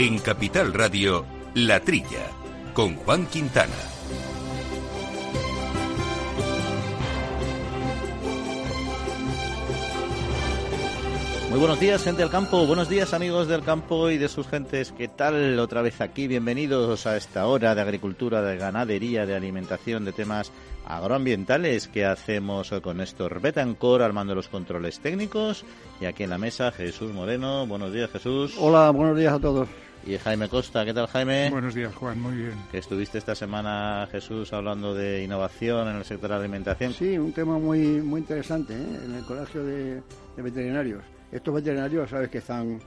En Capital Radio, La Trilla, con Juan Quintana. Muy buenos días, gente del campo. Buenos días, amigos del campo y de sus gentes. ¿Qué tal? Otra vez aquí. Bienvenidos a esta hora de agricultura, de ganadería, de alimentación, de temas agroambientales que hacemos con Néstor Betancor al mando de los controles técnicos. Y aquí en la mesa, Jesús Moreno. Buenos días, Jesús. Hola, buenos días a todos. Y Jaime Costa, ¿qué tal Jaime? Buenos días, Juan, muy bien. Que estuviste esta semana, Jesús, hablando de innovación en el sector de la alimentación. Sí, un tema muy muy interesante ¿eh? en el Colegio de, de Veterinarios. Estos veterinarios, sabes que están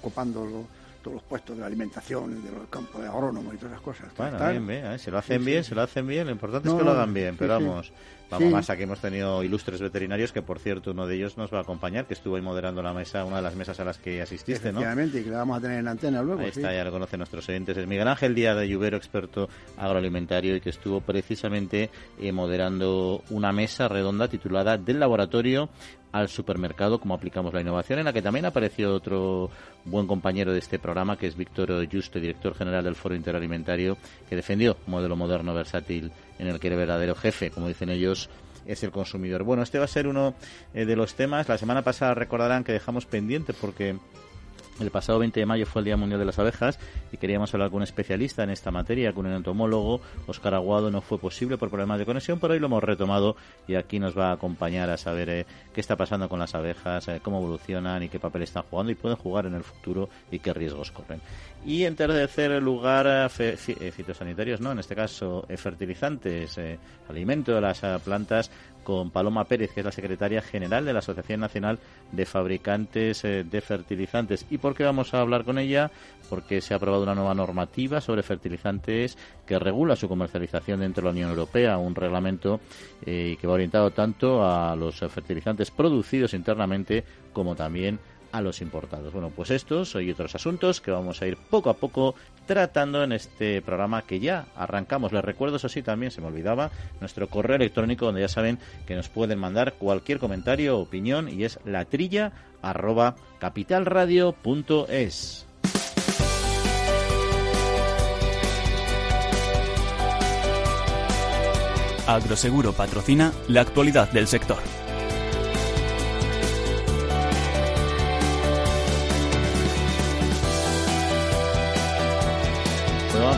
copando lo, todos los puestos de la alimentación, de los campos de agrónomos y todas esas cosas. Bueno, bien, bien, ¿eh? se lo hacen bien, se lo hacen bien, lo importante es que lo hagan bien, pero vamos, vamos más, aquí hemos tenido ilustres veterinarios que, por cierto, uno de ellos nos va a acompañar, que estuvo ahí moderando la mesa, una de las mesas a las que asististe, ¿no? y que la vamos a tener en la antena luego. Ahí está, ya lo conocen nuestros oyentes, es Miguel Ángel Díaz de Lluvero, experto agroalimentario, y que estuvo precisamente eh, moderando una mesa redonda titulada Del Laboratorio al supermercado, como aplicamos la innovación, en la que también apareció otro buen compañero de este programa, que es Víctor Justo, director general del Foro Interalimentario, que defendió un modelo moderno, versátil, en el que el verdadero jefe, como dicen ellos, es el consumidor. Bueno, este va a ser uno eh, de los temas. La semana pasada recordarán que dejamos pendiente porque el pasado 20 de mayo fue el Día Mundial de las Abejas y queríamos hablar con un especialista en esta materia, con un entomólogo. Oscar Aguado no fue posible por problemas de conexión, pero hoy lo hemos retomado y aquí nos va a acompañar a saber eh, qué está pasando con las abejas, eh, cómo evolucionan y qué papel están jugando y pueden jugar en el futuro y qué riesgos corren. Y en tercer lugar, eh, fitosanitarios, no, en este caso fertilizantes, alimento de las plantas con Paloma Pérez, que es la secretaria general de la Asociación Nacional de Fabricantes eh, de Fertilizantes. ¿Y por qué vamos a hablar con ella? Porque se ha aprobado una nueva normativa sobre fertilizantes que regula su comercialización dentro de la Unión Europea, un reglamento eh, que va orientado tanto a los fertilizantes producidos internamente como también a los importados. Bueno, pues estos y otros asuntos que vamos a ir poco a poco tratando en este programa que ya arrancamos. Les recuerdo, eso sí, también se me olvidaba, nuestro correo electrónico donde ya saben que nos pueden mandar cualquier comentario o opinión y es latrilla arroba capitalradio.es. Agroseguro patrocina la actualidad del sector.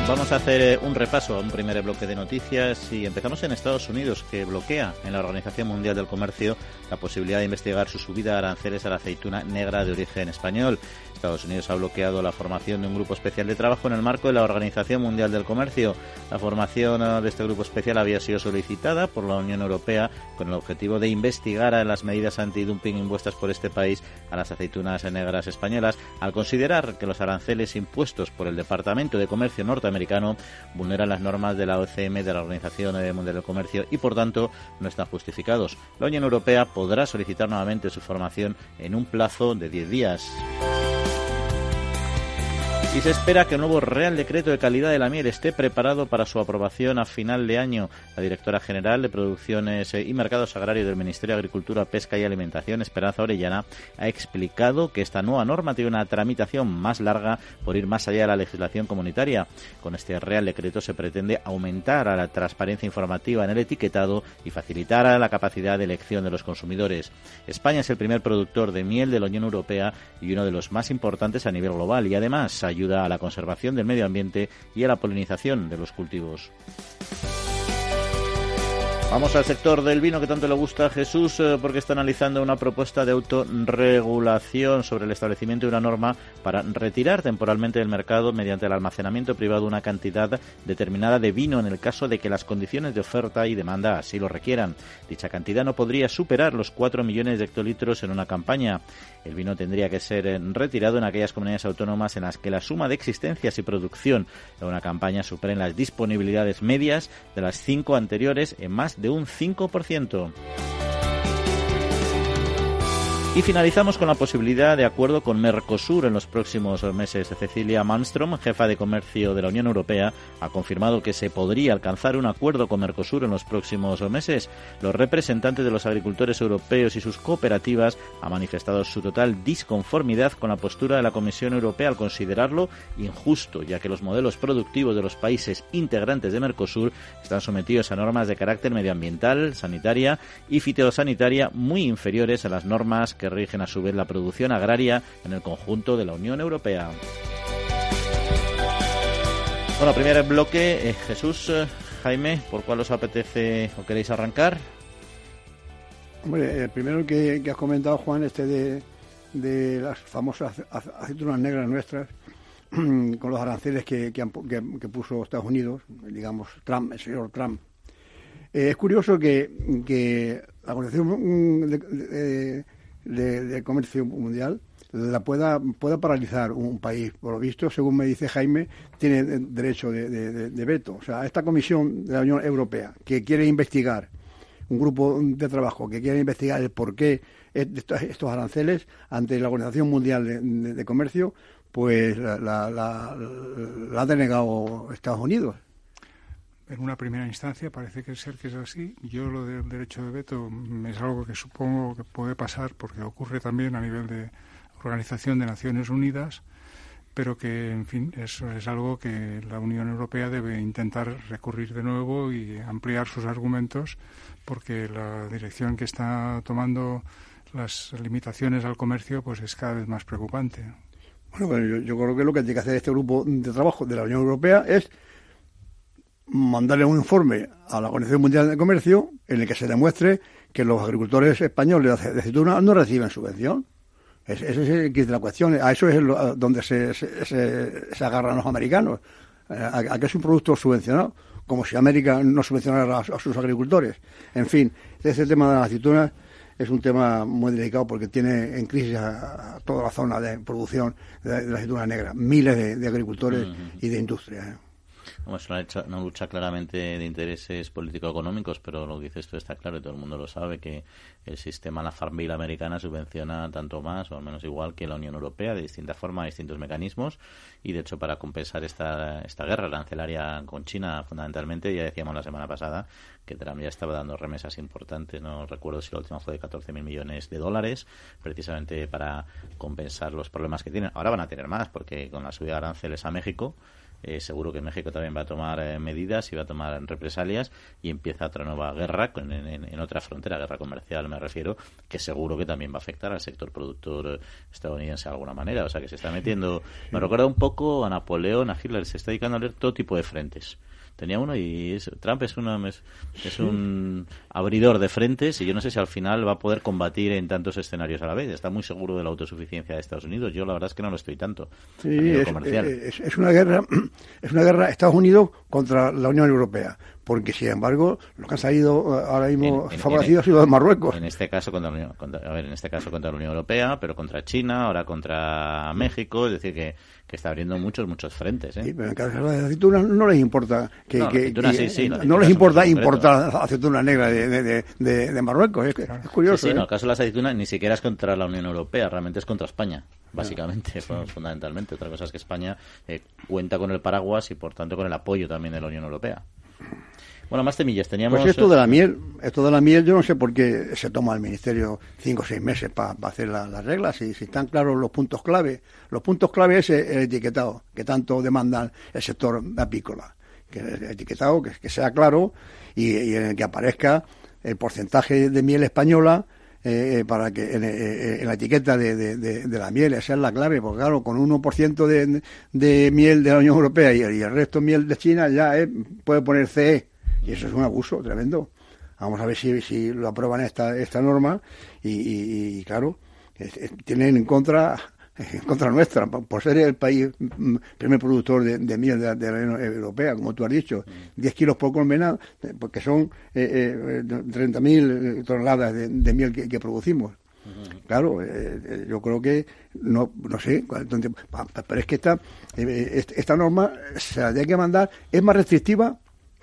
Vamos a hacer eh, un repaso a un primer bloque de noticias y empezamos en Estados Unidos, que bloquea en la Organización Mundial del Comercio la posibilidad de investigar su subida de aranceles a la aceituna negra de origen español. Estados Unidos ha bloqueado la formación de un grupo especial de trabajo en el marco de la Organización Mundial del Comercio. La formación eh, de este grupo especial había sido solicitada por la Unión Europea con el objetivo de investigar las medidas antidumping impuestas por este país a las aceitunas negras españolas, al considerar que los aranceles impuestos por el Departamento de Comercio norteamericano vulneran las normas de la OCM de la Organización Mundial del Comercio y, por tanto, no están justificados. La Unión Europea podrá solicitar nuevamente su formación en un plazo de 10 días. Y se espera que el nuevo Real Decreto de Calidad de la Miel esté preparado para su aprobación a final de año. La directora general de Producciones y Mercados Agrarios del Ministerio de Agricultura, Pesca y Alimentación, Esperanza Orellana, ha explicado que esta nueva norma tiene una tramitación más larga por ir más allá de la legislación comunitaria. Con este Real Decreto se pretende aumentar la transparencia informativa en el etiquetado y facilitar la capacidad de elección de los consumidores. España es el primer productor de miel de la Unión Europea y uno de los más importantes a nivel global y además ayuda ayuda a la conservación del medio ambiente y a la polinización de los cultivos. Vamos al sector del vino que tanto le gusta a Jesús eh, porque está analizando una propuesta de autorregulación sobre el establecimiento de una norma para retirar temporalmente del mercado mediante el almacenamiento privado una cantidad determinada de vino en el caso de que las condiciones de oferta y demanda así lo requieran. Dicha cantidad no podría superar los 4 millones de hectolitros en una campaña. El vino tendría que ser eh, retirado en aquellas comunidades autónomas en las que la suma de existencias y producción de una campaña superen las disponibilidades medias de las cinco anteriores en más de un 5%. Y finalizamos con la posibilidad de acuerdo con Mercosur en los próximos meses. Cecilia Malmström, jefa de comercio de la Unión Europea, ha confirmado que se podría alcanzar un acuerdo con Mercosur en los próximos meses. Los representantes de los agricultores europeos y sus cooperativas han manifestado su total disconformidad con la postura de la Comisión Europea al considerarlo injusto, ya que los modelos productivos de los países integrantes de Mercosur están sometidos a normas de carácter medioambiental, sanitaria y fitosanitaria muy inferiores a las normas que rigen a su vez la producción agraria en el conjunto de la Unión Europea. Bueno, primer bloque, eh, Jesús, Jaime, ¿por cuál os apetece o queréis arrancar? Hombre, el primero que, has comentado, Juan, este de, las famosas aceitunas negras nuestras, con los aranceles que, que, puso Estados Unidos, digamos, Trump, el señor Trump. Eh, es curioso que, la Organización de, comercio mundial la pueda, pueda paralizar un país. Por lo visto, según me dice Jaime, tiene derecho de, veto. O sea, esta comisión de la Unión Europea que quiere investigar, un grupo de trabajo que quiere investigar el porqué de estos aranceles ante la Organización Mundial de, Comercio, pues la, la ha denegado Estados Unidos en una primera instancia parece que ser que es así. Yo lo del derecho de veto es algo que supongo que puede pasar porque ocurre también a nivel de Organización de Naciones Unidas, pero que, en fin, eso es algo que la Unión Europea debe intentar recurrir de nuevo y ampliar sus argumentos porque la dirección que está tomando las limitaciones al comercio pues es cada vez más preocupante. Bueno, yo, yo creo que lo que tiene que hacer este grupo de trabajo de la Unión Europea es mandarle un informe a la Organización Mundial de Comercio en el que se demuestre que los agricultores españoles de aceituna no reciben subvención. Ese es el kit de la cuestión. A eso es donde se, se, agarran los americanos. Eh, a, que es un producto subvencionado, como si América no subvencionara a, sus agricultores. En fin, ese tema de las aceitunas es un tema muy delicado porque tiene en crisis a, toda la zona de producción de, la aceituna negra. Miles de, agricultores y de industrias. ¿eh? Es una, lucha claramente de intereses político-económicos, pero lo que dices tú está claro y todo el mundo lo sabe, que el sistema, la Farm americana subvenciona tanto más o al menos igual que la Unión Europea, de distinta forma, distintos mecanismos, y de hecho para compensar esta, esta guerra arancelaria con China, fundamentalmente, ya decíamos la semana pasada que Trump ya estaba dando remesas importantes, no recuerdo si la última fue de 14.000 millones de dólares, precisamente para compensar los problemas que tienen. Ahora van a tener más, porque con la subida de aranceles a México, eh, seguro que México también va a tomar eh, medidas y va a tomar represalias y empieza otra nueva guerra en, otra frontera, guerra comercial me refiero, que seguro que también va a afectar al sector productor estadounidense de alguna manera. O sea que se está metiendo, me recuerda un poco a Napoleón, a Hitler, se está dedicando a leer todo tipo de frentes tenía uno y Trump es, una, es, un abridor de frentes y yo no sé si al final va a poder combatir en tantos escenarios a la vez. Está muy seguro de la autosuficiencia de Estados Unidos. Yo la verdad es que no lo estoy tanto. Sí, es, es, una guerra, es una guerra Estados Unidos contra la Unión Europea porque sin embargo los que han salido eh, ahora mismo favorecidos han sido de Marruecos. En este caso contra la Unión, a ver, en este caso contra la Unión Europea, pero contra China, ahora contra México, es decir que, que está abriendo muchos muchos frentes. ¿eh? Sí, pero en caso de las aceitunas no les importa que, no, que, no les importa importar aceitunas negras de, de, de, Marruecos, es, es curioso. Sí, sí ¿eh? no, el caso de las aceitunas ni siquiera es contra la Unión Europea, realmente es contra España básicamente, fundamentalmente. Otra cosa es que España eh, cuenta con el paraguas y, por tanto, con el apoyo también de la Unión Europea. Bueno, más temillas teníamos. Pues esto de la miel, esto de la miel, yo no sé por qué se toma el ministerio cinco o seis meses para hacer las reglas, y si están claros los puntos clave. Los puntos clave es el, etiquetado, que tanto demandan el sector apícola. Que el etiquetado, que, sea claro y, en el que aparezca el porcentaje de miel española eh, eh, para que eh, en, la etiqueta de, de, la miel, esa es la clave, porque claro, con 1% de, de miel de la Unión Europea y, el resto miel de China ya puede poner CE y eso es un abuso tremendo. Vamos a ver si, si lo aprueban esta, esta norma y, claro, tienen en contra en contra nuestra, por ser el país mm, primer productor de, miel de, la Unión Europea, como tú has dicho, 10 kilos por colmena, porque son eh, eh, 30.000 eh, toneladas de, miel que, producimos. Claro, eh, yo creo que, no, no sé, pero es que esta, esta norma se la tiene que mandar, es más restrictiva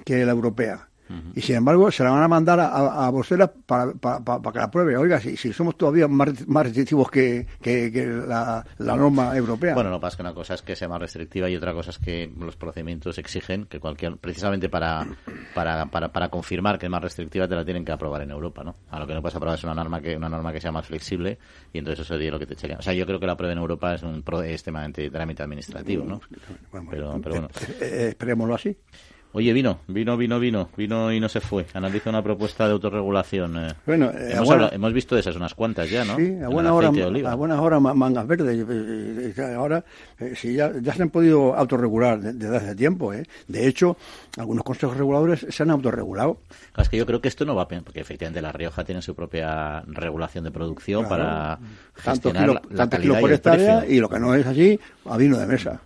que la europea. Y sin embargo, se la van a mandar a, a Bruselas para, para, que la pruebe. Oiga, si, si somos todavía más, más restrictivos que, que, la, norma europea. Bueno, no pasa que una cosa es que sea más restrictiva y otra cosa es que los procedimientos exigen que cualquier, precisamente para, para, para, para confirmar que es más restrictiva, te la tienen que aprobar en Europa, ¿no? A lo que no puedes aprobar es una norma que, una norma que sea más flexible y entonces eso sería lo que te echaría. O sea, yo creo que la prueba en Europa es un extremadamente trámite administrativo, ¿no? pero, pero bueno. Eh, eh, esperémoslo así. Oye, vino, vino, vino, vino, vino y no se fue. Analiza una propuesta de autorregulación. Eh. Bueno, hemos, hemos, visto de esas unas cuantas ya, ¿no? Sí, a buenas horas, a buenas horas mangas verdes. Ahora, sí, ya, ya se han podido autorregular desde hace tiempo. ¿eh? De hecho, algunos consejos reguladores se han autorregulado. es que yo creo que esto no va a porque efectivamente La Rioja tiene su propia regulación de producción para tanto la, kilos por hectárea y lo que no es así, a vino de mesa.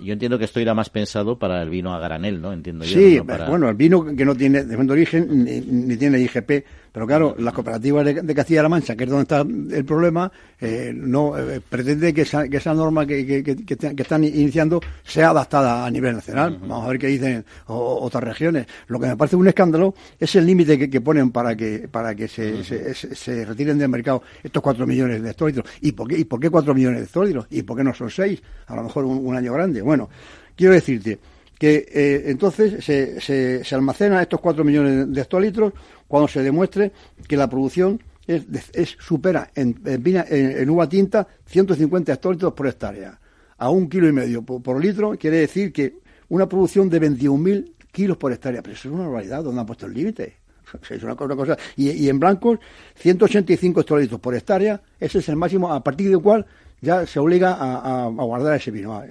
Yo entiendo que esto irá más pensado para el vino a granel, ¿no? Entiendo yo. Sí, bueno, el vino que no tiene de origen ni, tiene IGP, pero claro, las cooperativas de, Castilla-La Mancha, que es donde está el problema, eh, no eh, pretende que esa, que esa norma que, que, están iniciando sea adaptada a nivel nacional. Vamos a ver qué dicen otras regiones. Lo que me parece un escándalo es el límite que, ponen para que para que se, se, retiren del mercado estos cuatro millones de hectolitros. ¿Y por qué, y por qué cuatro millones de hectolitros? ¿Y por qué no son seis? A lo mejor un año grande. Bueno, quiero decirte que eh, entonces se, se, se, almacenan estos 4 millones de hectolitros cuando se demuestre que la producción es, es supera en, en, uva tinta 150 hectolitros por hectárea. A un kilo y medio por, litro quiere decir que una producción de 21.000 kilos por hectárea. Pero eso es una barbaridad, ¿dónde han puesto el límite? Es una cosa, Y, y en blancos, 185 hectolitros por hectárea, ese es el máximo a partir del cual ya se obliga a, guardar ese vino,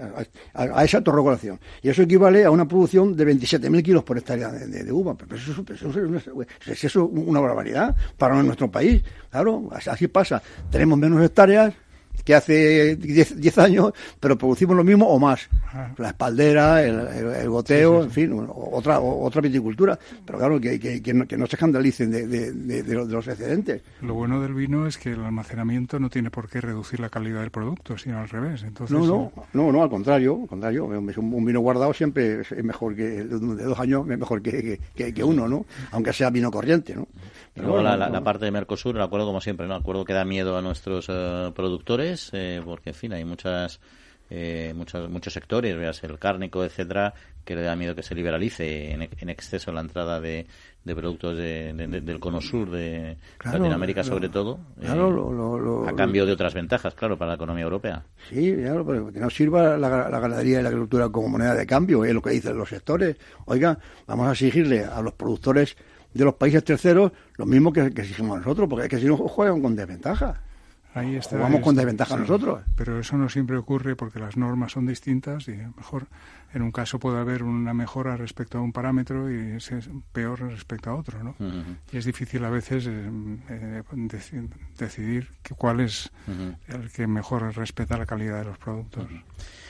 a, esa autorregulación. Y eso equivale a una producción de 27.000 kilos por hectárea de, uva. Pero eso, es, eso una barbaridad para nuestro país. Claro, así pasa. Tenemos menos hectáreas, que hace 10 años, pero producimos lo mismo o más. La espaldera, el, goteo, en fin, otra otra viticultura. Pero claro, que, que, no, se escandalicen de, los, excedentes. Lo bueno del vino es que el almacenamiento no tiene por qué reducir la calidad del producto, sino al revés. Entonces, no, no, eh, no, no, al contrario, al contrario. Un, vino guardado siempre es mejor que, de dos años es mejor que, que, uno, ¿no? Aunque sea vino corriente, ¿no? La, parte de Mercosur, el acuerdo como siempre, ¿no? acuerdo que da miedo a nuestros eh, productores, eh, porque en fin, hay muchas eh, muchos, muchos sectores, veas el cárnico, etcétera, que le da miedo que se liberalice en, exceso la entrada de, productos del cono sur de Latinoamérica, sobre todo, a cambio de otras ventajas, claro, para la economía europea. Sí, claro, pero que no sirva la, ganadería y la agricultura como moneda de cambio, es lo que dicen los sectores. Oiga, vamos a exigirle a los productores de los países terceros lo mismo que, que exigimos nosotros, porque es que si no juegan con desventaja. Ahí está, Jugamos con desventaja nosotros. Pero eso no siempre ocurre porque las normas son distintas y mejor en un caso puede haber una mejora respecto a un parámetro y es peor respecto a otro, ¿no? Y es difícil a veces eh, eh, decidir que cuál es el que mejor respeta la calidad de los productos.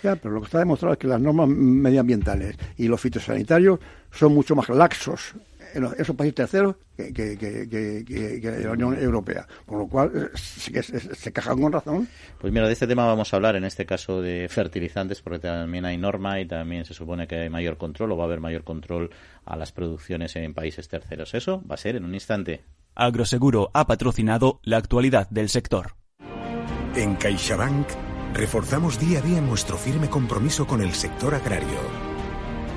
Ya, pero lo que está demostrado es que las normas medioambientales y los fitosanitarios son mucho más laxos en esos países terceros que, que, que, la Unión Europea. Por lo cual, eh, se, se, quejan con razón. Pues mira, de este tema vamos a hablar en este caso de fertilizantes, porque también hay norma y también se supone que hay mayor control o va a haber mayor control a las producciones en países terceros. Eso va a ser en un instante. Agroseguro ha patrocinado la actualidad del sector. En CaixaBank reforzamos día a día nuestro firme compromiso con el sector agrario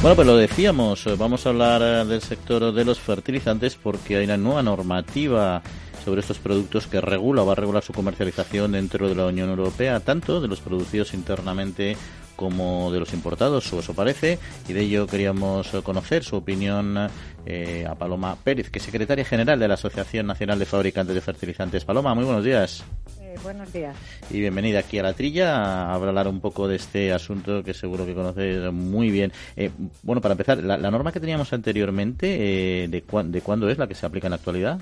Bueno, pues lo decíamos, vamos a hablar eh, del sector de los fertilizantes porque hay una nueva normativa sobre estos productos que regula o va a regular su comercialización dentro de la Unión Europea, tanto de los producidos internamente como de los importados, o eso parece, y de ello queríamos conocer su opinión eh, a Paloma Pérez, que es secretaria general de la Asociación Nacional de Fabricantes de Fertilizantes. Paloma, muy buenos días. Buenos días. Y bienvenida aquí a la trilla a hablar un poco de este asunto que seguro que conoces muy bien. Eh, bueno, para empezar, la, norma que teníamos anteriormente, eh, de, ¿de cuándo es la que se aplica en la actualidad?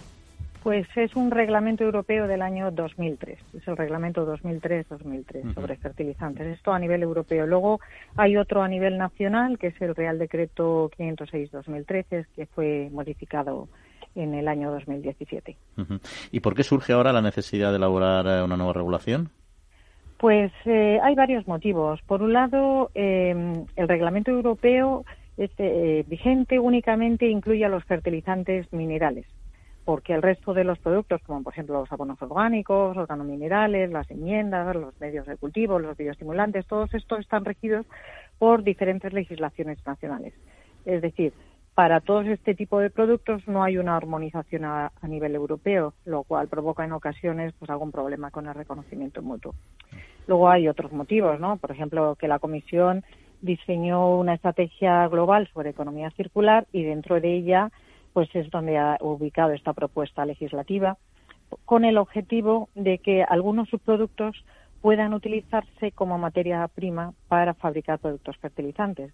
Pues es un reglamento europeo del año 2003, es el reglamento 2003-2003 sobre fertilizantes. Esto a nivel europeo. Luego hay otro a nivel nacional, que es el Real Decreto 506-2013, que fue modificado en el año 2017. ¿Y por qué surge ahora la necesidad de elaborar eh, una nueva regulación? Pues eh, hay varios motivos. Por un lado, em, el reglamento europeo este, vigente únicamente incluye a los fertilizantes minerales porque el resto de los productos, como por ejemplo los abonos orgánicos, organominerales, las enmiendas, los medios de cultivo, los bioestimulantes, todos estos están regidos por diferentes legislaciones nacionales. Es decir, para todos este tipo de productos no hay una armonización a, nivel europeo, lo cual provoca en ocasiones pues algún problema con el reconocimiento mutuo. Luego hay otros motivos, ¿no? Por ejemplo, que la Comisión diseñó una estrategia global sobre economía circular y dentro de ella pues es donde ha ubicado esta propuesta legislativa con el objetivo de que algunos subproductos puedan utilizarse como materia prima para fabricar productos fertilizantes,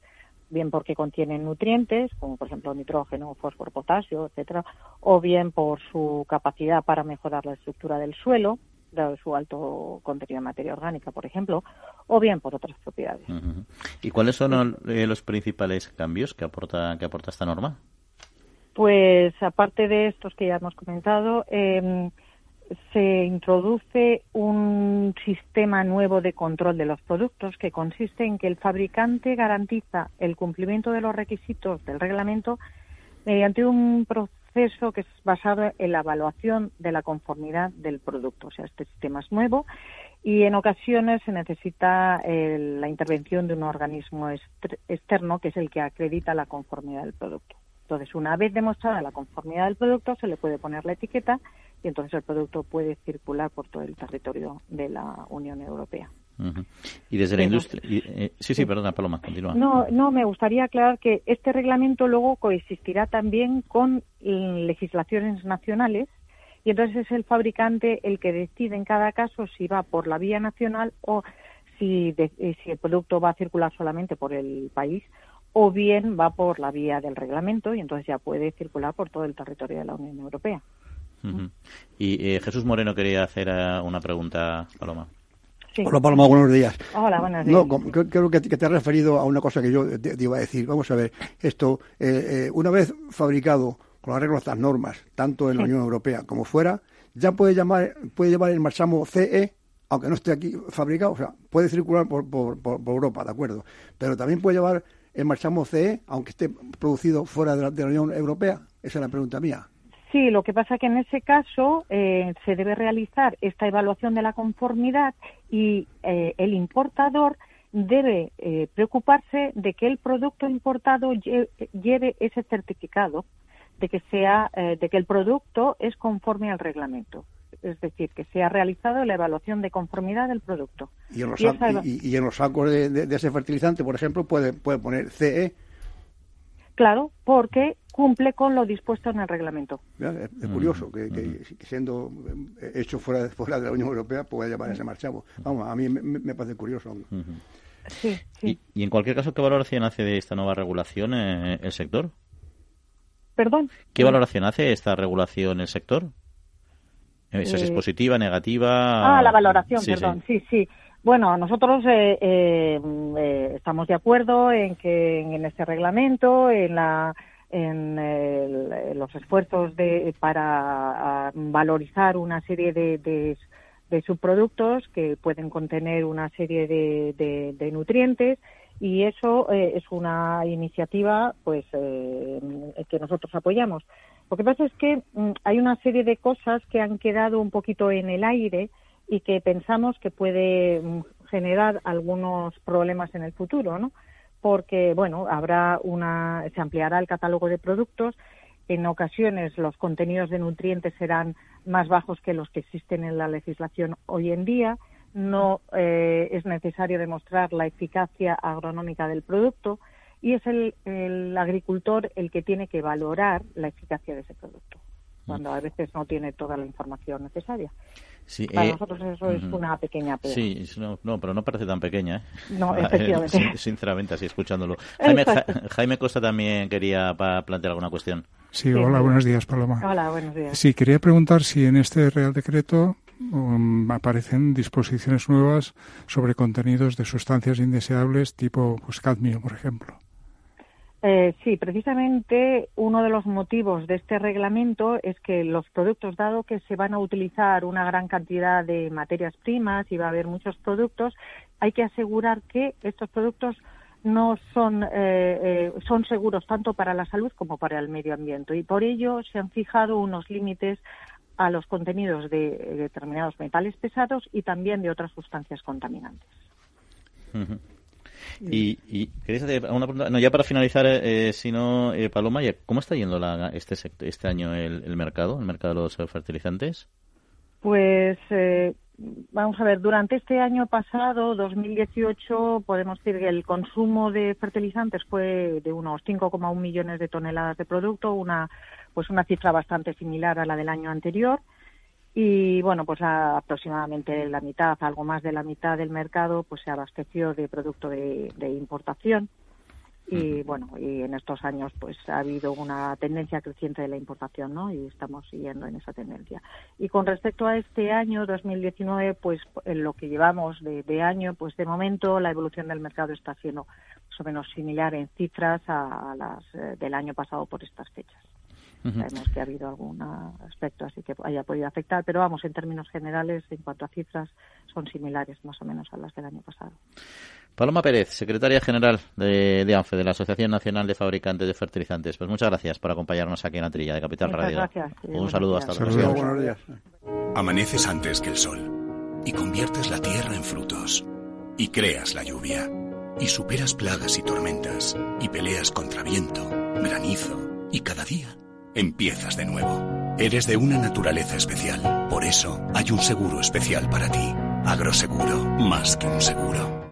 bien porque contienen nutrientes, como por ejemplo nitrógeno, fósforo, potasio, etcétera, o bien por su capacidad para mejorar la estructura del suelo, dado su alto contenido de materia orgánica, por ejemplo, o bien por otras propiedades. ¿Y cuáles son eh, los principales cambios que aporta que aporta esta norma? Pues aparte de estos que ya hemos comentado, em, se introduce un sistema nuevo de control de los productos que consiste en que el fabricante garantiza el cumplimiento de los requisitos del reglamento mediante un proceso que es basado en la evaluación de la conformidad del producto. O sea, este sistema es nuevo y en ocasiones se necesita eh, la intervención de un organismo externo que es el que acredita la conformidad del producto. Entonces, una vez demostrada la conformidad del producto, se le puede poner la etiqueta y entonces el producto puede circular por todo el territorio de la Unión Europea. Y desde la industria. Eh, sí, sí, perdona, Paloma, continúa. No, no, me gustaría aclarar que este reglamento luego coexistirá también con legislaciones nacionales y entonces es el fabricante el que decide en cada caso si va por la vía nacional o si, eh, si el producto va a circular solamente por el país o bien va por la vía del reglamento y entonces ya puede circular por todo el territorio de la Unión Europea. Y eh, Jesús Moreno quería hacer eh, una pregunta, Paloma. Hola Paloma, buenos días. Hola, buenos días. No, creo que, te has referido a una cosa que yo te, iba a decir. Vamos a ver, esto, eh, una vez fabricado con las reglas, las normas, tanto en la Unión Europea como fuera, ya puede, llamar, puede llevar el marchamo CE, aunque no esté aquí fabricado, o sea, puede circular por, por, por Europa, ¿de acuerdo? Pero también puede llevar el marchamo CE, aunque esté producido fuera de la, Unión Europea? Esa es la pregunta mía. Sí, lo que pasa es que en ese caso eh, se debe realizar esta evaluación de la conformidad y eh, el importador debe eh, preocuparse de que el producto importado lleve, ese certificado de que sea de que el producto es conforme al reglamento es decir, que se ha realizado la evaluación de conformidad del producto. Y en los, sacos de, ese fertilizante, por ejemplo, puede, puede poner CE. Claro, porque cumple con lo dispuesto en el reglamento. Es, curioso que, siendo eh, hecho fuera, fuera de la Unión Europea pueda llevar ese marchamo. Vamos, a mí me, parece curioso. Sí, sí. Y, en cualquier caso, ¿qué valoración hace de esta nueva regulación eh, el sector? Perdón. ¿Qué valoración hace esta regulación el sector? ¿Esa es eh, positiva, negativa? Ah, la valoración, perdón. Sí. sí, Bueno, nosotros eh, eh, estamos de acuerdo en que en este reglamento, en la en, los esfuerzos de, para valorizar una serie de, de, subproductos que pueden contener una serie de, nutrientes y eso es una iniciativa pues que nosotros apoyamos. Lo que pasa es que mm, hay una serie de cosas que han quedado un poquito en el aire y que pensamos que puede mm, generar algunos problemas en el futuro, ¿no? Porque, bueno, habrá una, se ampliará el catálogo de productos, en ocasiones los contenidos de nutrientes serán más bajos que los que existen en la legislación hoy en día, no eh, es necesario demostrar la eficacia agronómica del producto, y es el, agricultor el que tiene que valorar la eficacia de ese producto, cuando a veces no tiene toda la información necesaria. Para eh, nosotros eso es una pequeña pena. Sí, no, pero no parece tan pequeña. ¿eh? No, efectivamente. sinceramente, así escuchándolo. Jaime, Costa también quería plantear alguna cuestión. Sí, hola, buenos días, Paloma. Hola, buenos días. Sí, quería preguntar si en este Real Decreto um, aparecen disposiciones nuevas sobre contenidos de sustancias indeseables tipo pues, cadmio, por ejemplo. Eh, sí, precisamente uno de los motivos de este reglamento es que los productos, dado que se van a utilizar una gran cantidad de materias primas y va a haber muchos productos, hay que asegurar que estos productos no son, eh, eh, son seguros tanto para la salud como para el medio ambiente y por ello se han fijado unos límites a los contenidos de determinados metales pesados y también de otras sustancias contaminantes. Y, y hacer una pregunta, no, ya para finalizar, eh, si no, eh, Paloma, ¿cómo está yendo la, este, este año el, el, mercado, el mercado de los fertilizantes? Pues eh, vamos a ver, durante este año pasado, 2018, podemos decir que el consumo de fertilizantes fue de unos 5,1 millones de toneladas de producto, una pues una cifra bastante similar a la del año anterior y bueno pues aproximadamente la mitad algo más de la mitad del mercado pues se abasteció de producto de, importación. Y bueno y en estos años pues ha habido una tendencia creciente de la importación no y estamos siguiendo en esa tendencia. Y con respecto a este año 2019 pues en lo que llevamos de, año pues de momento la evolución del mercado está siendo más o menos similar en cifras a las eh, del año pasado por estas fechas Sabemos que ha habido algún aspecto así que haya podido afectar, pero vamos, en términos generales, en cuanto a cifras, son similares más o menos a las del año pasado. Paloma Pérez, secretaria general de, ANFE, de la Asociación Nacional de Fabricantes de Fertilizantes. Pues muchas gracias por acompañarnos aquí en la trilla de Capital Radio. Gracias. Un saludo hasta la próxima. Amaneces antes que el sol y conviertes la tierra en frutos y creas la lluvia y superas plagas y tormentas y peleas contra viento, granizo y cada día empiezas de nuevo. Eres de una naturaleza especial. Por eso hay un seguro especial para ti. Agroseguro, más que un seguro.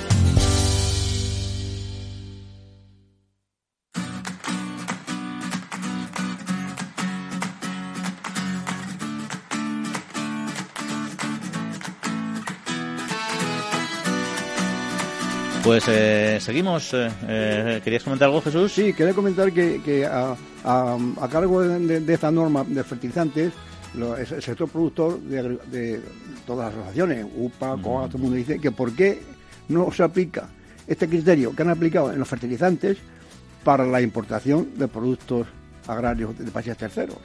Pues eh, seguimos. Eh, eh, ¿Querías comentar algo, Jesús? Sí, quería comentar que, a, cargo de, esta norma de fertilizantes, el sector productor de, todas las asociaciones, UPA, COA, todo el mundo dice que por qué no se aplica este criterio que han aplicado en los fertilizantes para la importación de productos agrarios de países terceros,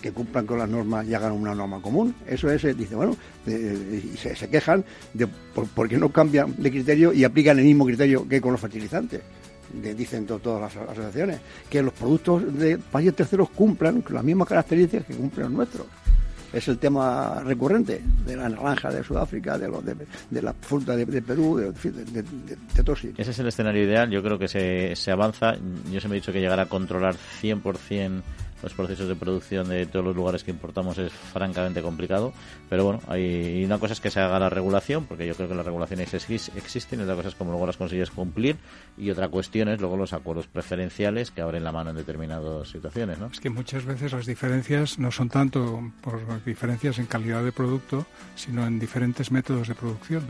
que cumplan con las normas y hagan una norma común. Eso es, eh, dice, bueno, se, quejan de por, qué no cambian de criterio y aplican el mismo criterio que con los fertilizantes. dicen todas las asociaciones, que los productos de países terceros cumplan con las mismas características que cumplen los nuestros es el tema recurrente de la naranja de Sudáfrica, de, de, la fruta de, Perú, de, de, Ese es el escenario ideal. Yo creo que se, se avanza. Yo se me he dicho que llegar a controlar 100% los procesos de producción de todos los lugares que importamos es francamente complicado, pero bueno, hay una cosa es que se haga la regulación, porque yo creo que las regulaciones existen, y otra cosa es cómo luego las consigues cumplir, y otra cuestión es luego los acuerdos preferenciales que abren la mano en determinadas situaciones, ¿no? Es que muchas veces las diferencias no son tanto por diferencias en calidad de producto, sino en diferentes métodos de producción.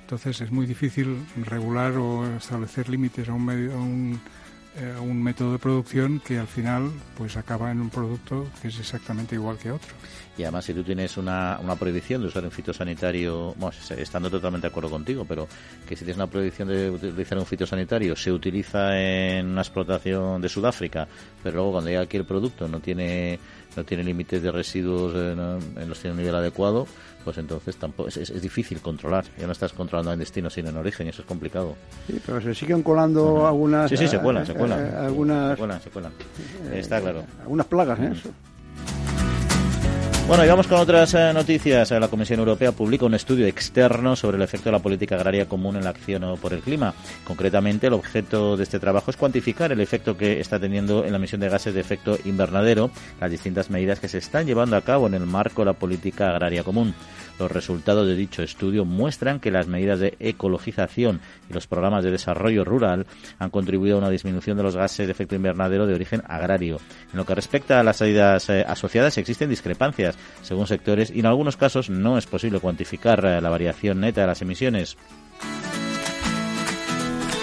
Entonces es muy difícil regular o establecer límites a un medio, a un eh, un método de producción que al final pues acaba en un producto que es exactamente igual que otro. Y además, si tú tienes una, una prohibición de usar un fitosanitario, bueno, estando totalmente de acuerdo contigo, pero que si tienes una prohibición de utilizar un fitosanitario, se utiliza en una explotación de Sudáfrica, pero luego cuando llega aquí el producto no tiene no tiene límites de residuos en, los tiene un nivel adecuado, pues entonces tampoco es, difícil controlar. Ya no estás controlando en destino, sino en origen, y eso es complicado. Sí, pero se siguen colando algunas. Sí, sí, se cuelan, se cuelan. algunas. Se cuelan, se cuelan. Está claro. Algunas plagas, ¿eh? Eso. Bueno, y vamos con otras eh, noticias. La Comisión Europea publica un estudio externo sobre el efecto de la política agraria común en la acción por el clima. Concretamente, el objeto de este trabajo es cuantificar el efecto que está teniendo en la emisión de gases de efecto invernadero las distintas medidas que se están llevando a cabo en el marco de la política agraria común. Los resultados de dicho estudio muestran que las medidas de ecologización y los programas de desarrollo rural han contribuido a una disminución de los gases de efecto invernadero de origen agrario. En lo que respecta a las salidas eh, asociadas, existen discrepancias según sectores y en algunos casos no es posible cuantificar eh, la variación neta de las emisiones.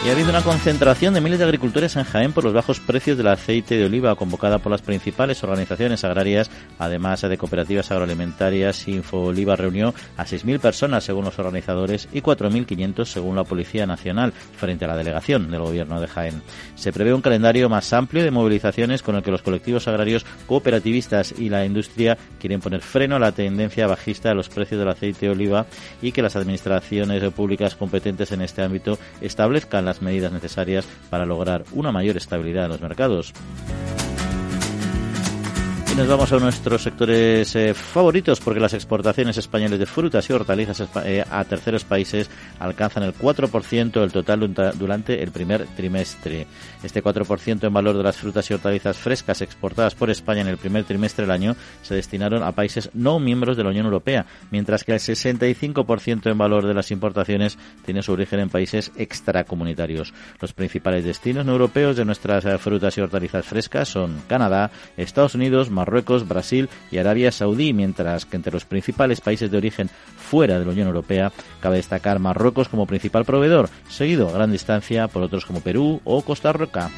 Y ha habido una concentración de miles de agricultores en Jaén por los bajos precios del aceite de oliva convocada por las principales organizaciones agrarias, además de cooperativas agroalimentarias. Oliva reunió a 6.000 personas según los organizadores y 4.500 según la Policía Nacional frente a la delegación del Gobierno de Jaén. Se prevé un calendario más amplio de movilizaciones con el que los colectivos agrarios cooperativistas y la industria quieren poner freno a la tendencia bajista de los precios del aceite de oliva y que las administraciones públicas competentes en este ámbito establezcan las medidas necesarias para lograr una mayor estabilidad en los mercados. Y nos vamos a nuestros sectores eh, favoritos porque las exportaciones españolas de frutas y hortalizas eh, a terceros países alcanzan el 4% del total durante el primer trimestre. Este 4% en valor de las frutas y hortalizas frescas exportadas por España en el primer trimestre del año se destinaron a países no miembros de la Unión Europea, mientras que el 65% en valor de las importaciones tiene su origen en países extracomunitarios. Los principales destinos no europeos de nuestras eh, frutas y hortalizas frescas son Canadá, Estados Unidos, Marruecos, Brasil y Arabia Saudí, mientras que entre los principales países de origen fuera de la Unión Europea cabe destacar Marruecos como principal proveedor, seguido a gran distancia por otros como Perú o Costa Rica.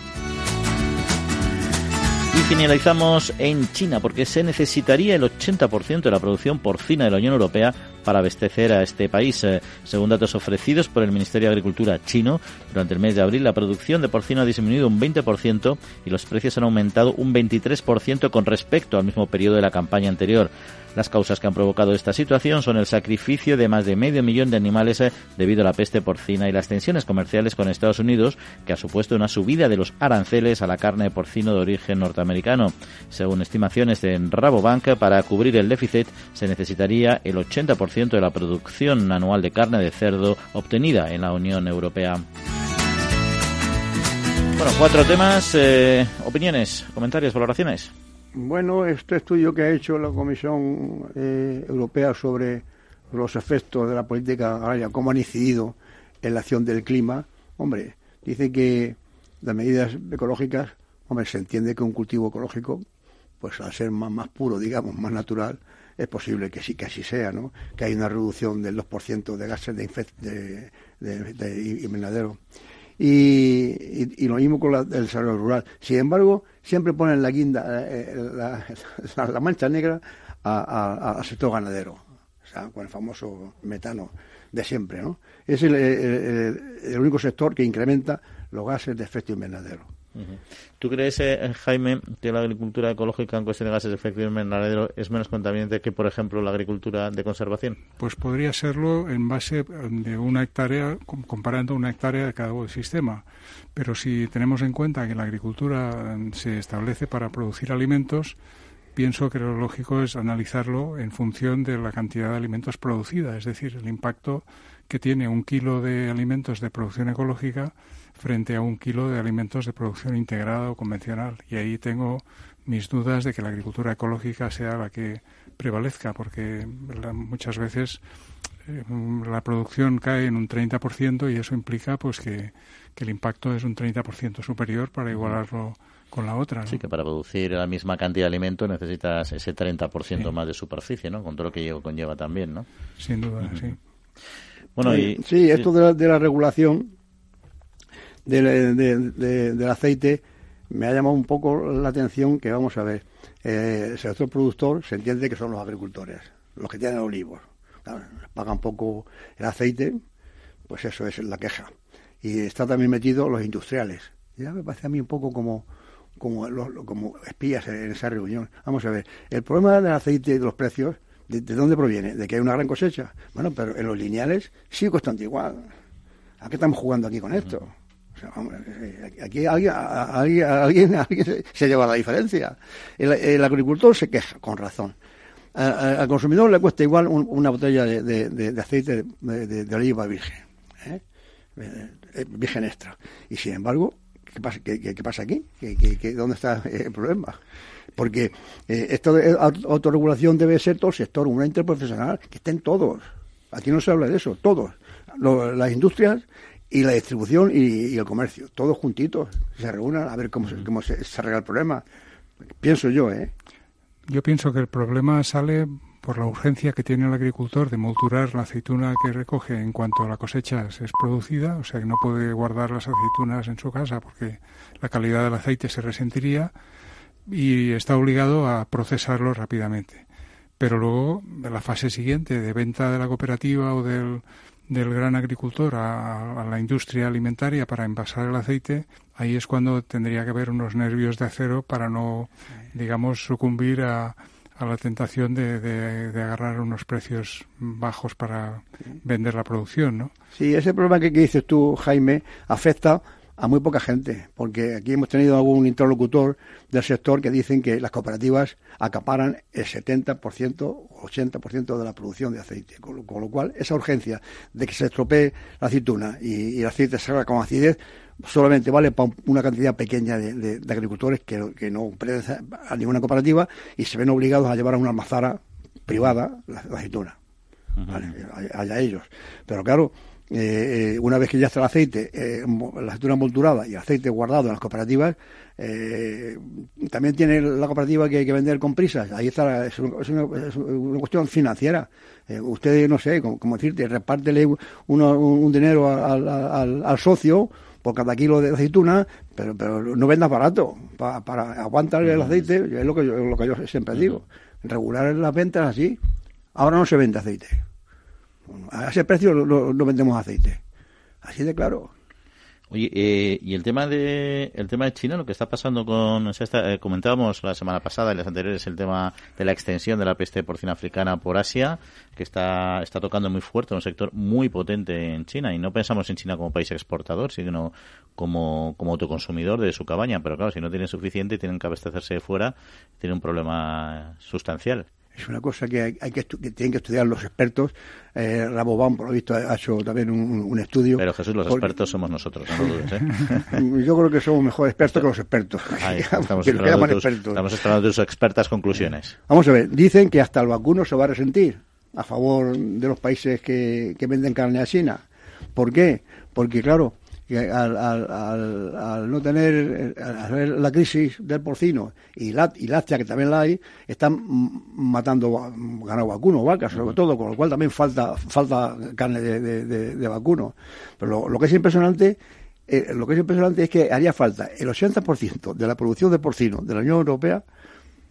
Y finalizamos en China, porque se necesitaría el 80% de la producción porcina de la Unión Europea para abastecer a este país. Eh, según datos ofrecidos por el Ministerio de Agricultura chino, durante el mes de abril la producción de porcino ha disminuido un 20% y los precios han aumentado un 23% con respecto al mismo periodo de la campaña anterior. Las causas que han provocado esta situación son el sacrificio de más de medio millón de animales eh, debido a la peste porcina y las tensiones comerciales con Estados Unidos, que ha supuesto una subida de los aranceles a la carne de porcino de origen norteamericano. Según estimaciones de Rabobank, para cubrir el déficit se necesitaría el 80% de la producción anual de carne de cerdo obtenida en la Unión Europea. Bueno, cuatro temas, eh, opiniones, comentarios, valoraciones. Bueno, este estudio que ha hecho la Comisión eh, Europea sobre los efectos de la política agraria, cómo han incidido en la acción del clima, hombre, dice que las medidas ecológicas, hombre, se entiende que un cultivo ecológico, pues al ser más, más puro, digamos, más natural, es posible que sí que así sea, ¿no? Que hay una reducción del 2% de gases de, de, de, de invernadero y, lo mismo con el desarrollo rural. Sin embargo, siempre ponen la guinda, eh, la, mancha negra al sector ganadero, o sea, con el famoso metano de siempre, ¿no? Es el único sector que incrementa los gases de efecto invernadero. ¿Tú crees, eh, Jaime, que la agricultura ecológica en cuestión de gases de efecto invernadero es menos contaminante que, por ejemplo, la agricultura de conservación? Pues podría serlo en base de una hectárea, comparando una hectárea de cada sistema. Pero si tenemos en cuenta que la agricultura mm, se establece para producir alimentos, pienso que lo lógico es analizarlo en función de la cantidad de alimentos producida, es decir, el impacto que tiene un kilo de alimentos de producción ecológica frente a un kilo de alimentos de producción integrada o convencional. Y ahí tengo mis dudas de que la agricultura ecológica sea la que prevalezca, porque muchas veces eh, la producción cae en un 30% y eso implica pues que, el impacto es un 30% superior para igualarlo con la otra. Sí, que para producir la misma cantidad de alimento necesitas ese 30% más de superficie, ¿no? Con todo lo que conlleva también, ¿no? Sin duda, sí. Bueno, y, sí, esto de la regulación del, aceite, me ha llamado un poco la atención que, vamos a ver, eh, el sector productor se entiende que son los agricultores, los que tienen olivos. pagan poco el aceite, pues eso es la queja. Y está también metido los industriales. Ya me parece a mí un poco como, como, como espías en esa reunión. Vamos a ver, el problema del aceite y de los precios, ¿de, dónde proviene? ¿De que hay una gran cosecha? Bueno, pero en los lineales sigue costando igual. ¿A qué estamos jugando aquí con esto? Aquí alguien, alguien, se lleva la diferencia. El, agricultor se queja, con razón. al consumidor le cuesta igual una botella de, aceite de, oliva virgen, ¿eh? Eh, virgen extra. Y sin embargo, ¿qué pasa, qué, pasa aquí? ¿Qué, dónde está el problema? Porque esto de autorregulación debe ser todo el sector, una interprofesional, que estén todos. Aquí no se habla de eso, todos. las industrias y la distribución y, el comercio, todos juntitos, se reúnan a ver cómo, se, cómo se, se arregla el problema. Pienso yo, ¿eh? Yo pienso que el problema sale por la urgencia que tiene el agricultor de molturar la aceituna que recoge en cuanto la cosecha es producida, o sea que no puede guardar las aceitunas en su casa porque la calidad del aceite se resentiría y está obligado a procesarlo rápidamente. Pero luego, de la fase siguiente de venta de la cooperativa o del, del gran agricultor a, la industria alimentaria para envasar el aceite, ahí es cuando tendría que haber unos nervios de acero para no, digamos, sucumbir a, a la tentación de, de, agarrar unos precios bajos para vender la producción, ¿no? Sí, ese problema que, que dices tú, Jaime, afecta a muy poca gente, porque aquí hemos tenido algún interlocutor del sector que dicen que las cooperativas acaparan el 70% o 80% de la producción de aceite, con lo, cual esa urgencia de que se estropee la aceituna y, el aceite salga con acidez solamente vale para una cantidad pequeña de, agricultores que, no pertenecen a ninguna cooperativa y se ven obligados a llevar a una almazara privada la, aceituna. allá ellos. Pero claro, eh, eh, una vez que ya está el aceite, eh, la aceituna molturada y el aceite guardado en las cooperativas, eh, también tiene la cooperativa que hay que vender con prisas. Ahí está, es, una, cuestión financiera. usted, no sé, como, decirte, repártele un, dinero al, al, socio por cada kilo de aceituna, pero, pero no vendas barato. para aguantar el aceite, es lo que yo, lo que yo siempre digo. Regular las ventas así. Ahora no se vende aceite. A ese precio no, vendemos aceite. Así de claro. Oye, eh, y el tema de el tema de China, lo que está pasando con, eh, comentábamos la semana pasada y las anteriores el tema de la extensión de la peste porcina africana por Asia, que está está tocando muy fuerte, un sector muy potente en China y no pensamos en China como país exportador, sino como como autoconsumidor de su cabaña, pero claro, si no tienen suficiente tienen que abastecerse de fuera, tiene un problema sustancial es una cosa que, hay, que, tienen que estudiar los expertos. Eh, Rabobán, por lo visto, ha hecho también un, estudio. Pero Jesús, los expertos somos nosotros, no dudes, ¿eh? Yo creo que somos mejor expertos que los expertos. estamos, esperando tus, estamos esperando tus expertas conclusiones. Vamos a ver, dicen que hasta el vacuno se va a resentir a favor de los países que, que venden carne a China. ¿Por qué? Porque, claro, al, al, al, no tener la crisis del porcino y, la, y láctea, que también la hay, están matando ganado vacuno, vacas, sobre todo, con lo cual también falta falta carne de, de, vacuno. Pero lo, que es impresionante eh, lo que es impresionante es que haría falta el 80% de la producción de porcino de la Unión Europea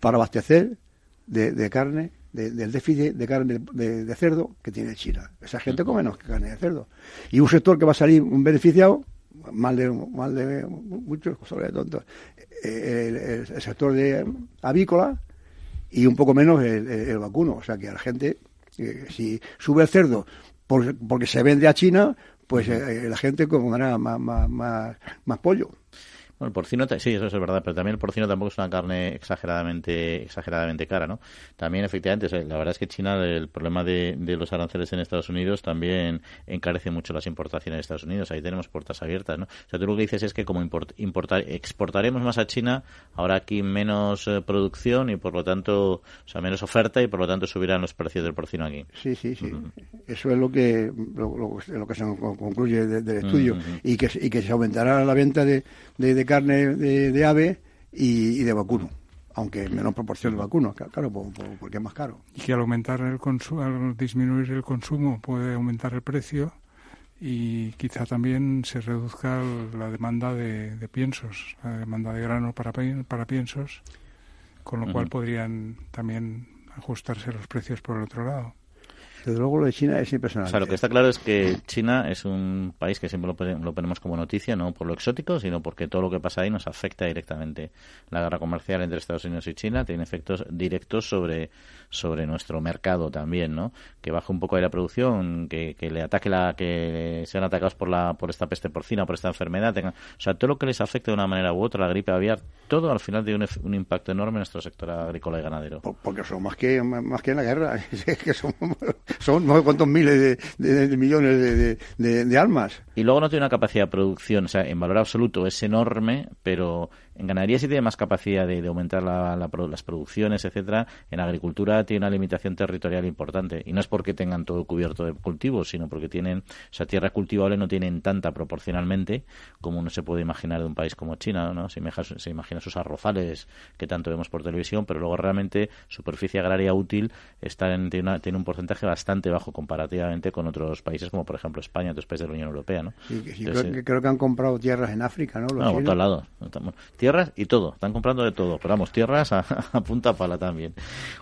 para abastecer de, carne, del déficit de carne de, cerdo que tiene China. Esa gente come menos que carne de cerdo. Y un sector que va a salir un beneficiado mal de, mal de muchos, sobre todo el, el, sector de avícola y un poco menos el, vacuno. O sea que la gente, eh, si sube el cerdo porque se vende a China, pues eh, la gente comerá más, más, más, más pollo el porcino, sí, eso es verdad, pero también el porcino tampoco es una carne exageradamente exageradamente cara, ¿no? También, efectivamente, la verdad es que China, el problema de, los aranceles en Estados Unidos también encarece mucho las importaciones de Estados Unidos. Ahí tenemos puertas abiertas, ¿no? O sea, tú lo que dices es que como importar, exportaremos más a China, ahora aquí menos eh, producción y por lo tanto, o sea, menos oferta y por lo tanto subirán los precios del porcino aquí. Sí, sí, sí. Eso es lo que lo, que se concluye del estudio y que y que se aumentará la venta de, de, de carne de, ave y, de vacuno aunque en menor proporción de vacuno, claro, porque es más caro. Y que al aumentar el consumo, al disminuir el consumo puede aumentar el precio y quizá también se reduzca la demanda de, piensos, la demanda de grano para, para piensos, con lo cual podrían también ajustarse los precios por el otro lado. Desde luego lo de China es impresionante. O sea, lo que está claro es que China es un país que siempre lo, ponemos como noticia, no por lo exótico, sino porque todo lo que pasa ahí nos afecta directamente. La guerra comercial entre Estados Unidos y China tiene efectos directos sobre, sobre nuestro mercado también, ¿no? Que baje un poco de la producción, que, le ataque la, que sean atacados por la, por esta peste porcina, por esta enfermedad. o sea, todo lo que les afecte de una manera u otra, la gripe aviar, todo al final tiene un, impacto enorme en nuestro sector agrícola y ganadero. porque son más que más que en la guerra, es que son no sé cuántos miles de, millones de, almas. Y luego no tiene una capacidad de producción, o sea, en valor absoluto es enorme, pero en ganadería sí tiene más capacidad de, aumentar las producciones, etcétera. En agricultura tiene una limitación territorial importante. Y no es porque tengan todo cubierto de cultivos, sino porque tienen, o sea, tierra cultivable no tienen tanta proporcionalmente como uno se puede imaginar de un país como China, ¿no? Se imagina, se imagina sus arrozales que tanto vemos por televisión, pero luego realmente superficie agraria útil está en, tiene, un porcentaje bastante bajo comparativamente con otros países como por ejemplo España, otros países de la Unión Europea, ¿no? creo, que han comprado tierras en África, ¿no? no, por todos lados y todo. Están comprando de todo. Pero vamos, tierras a, punta pala también.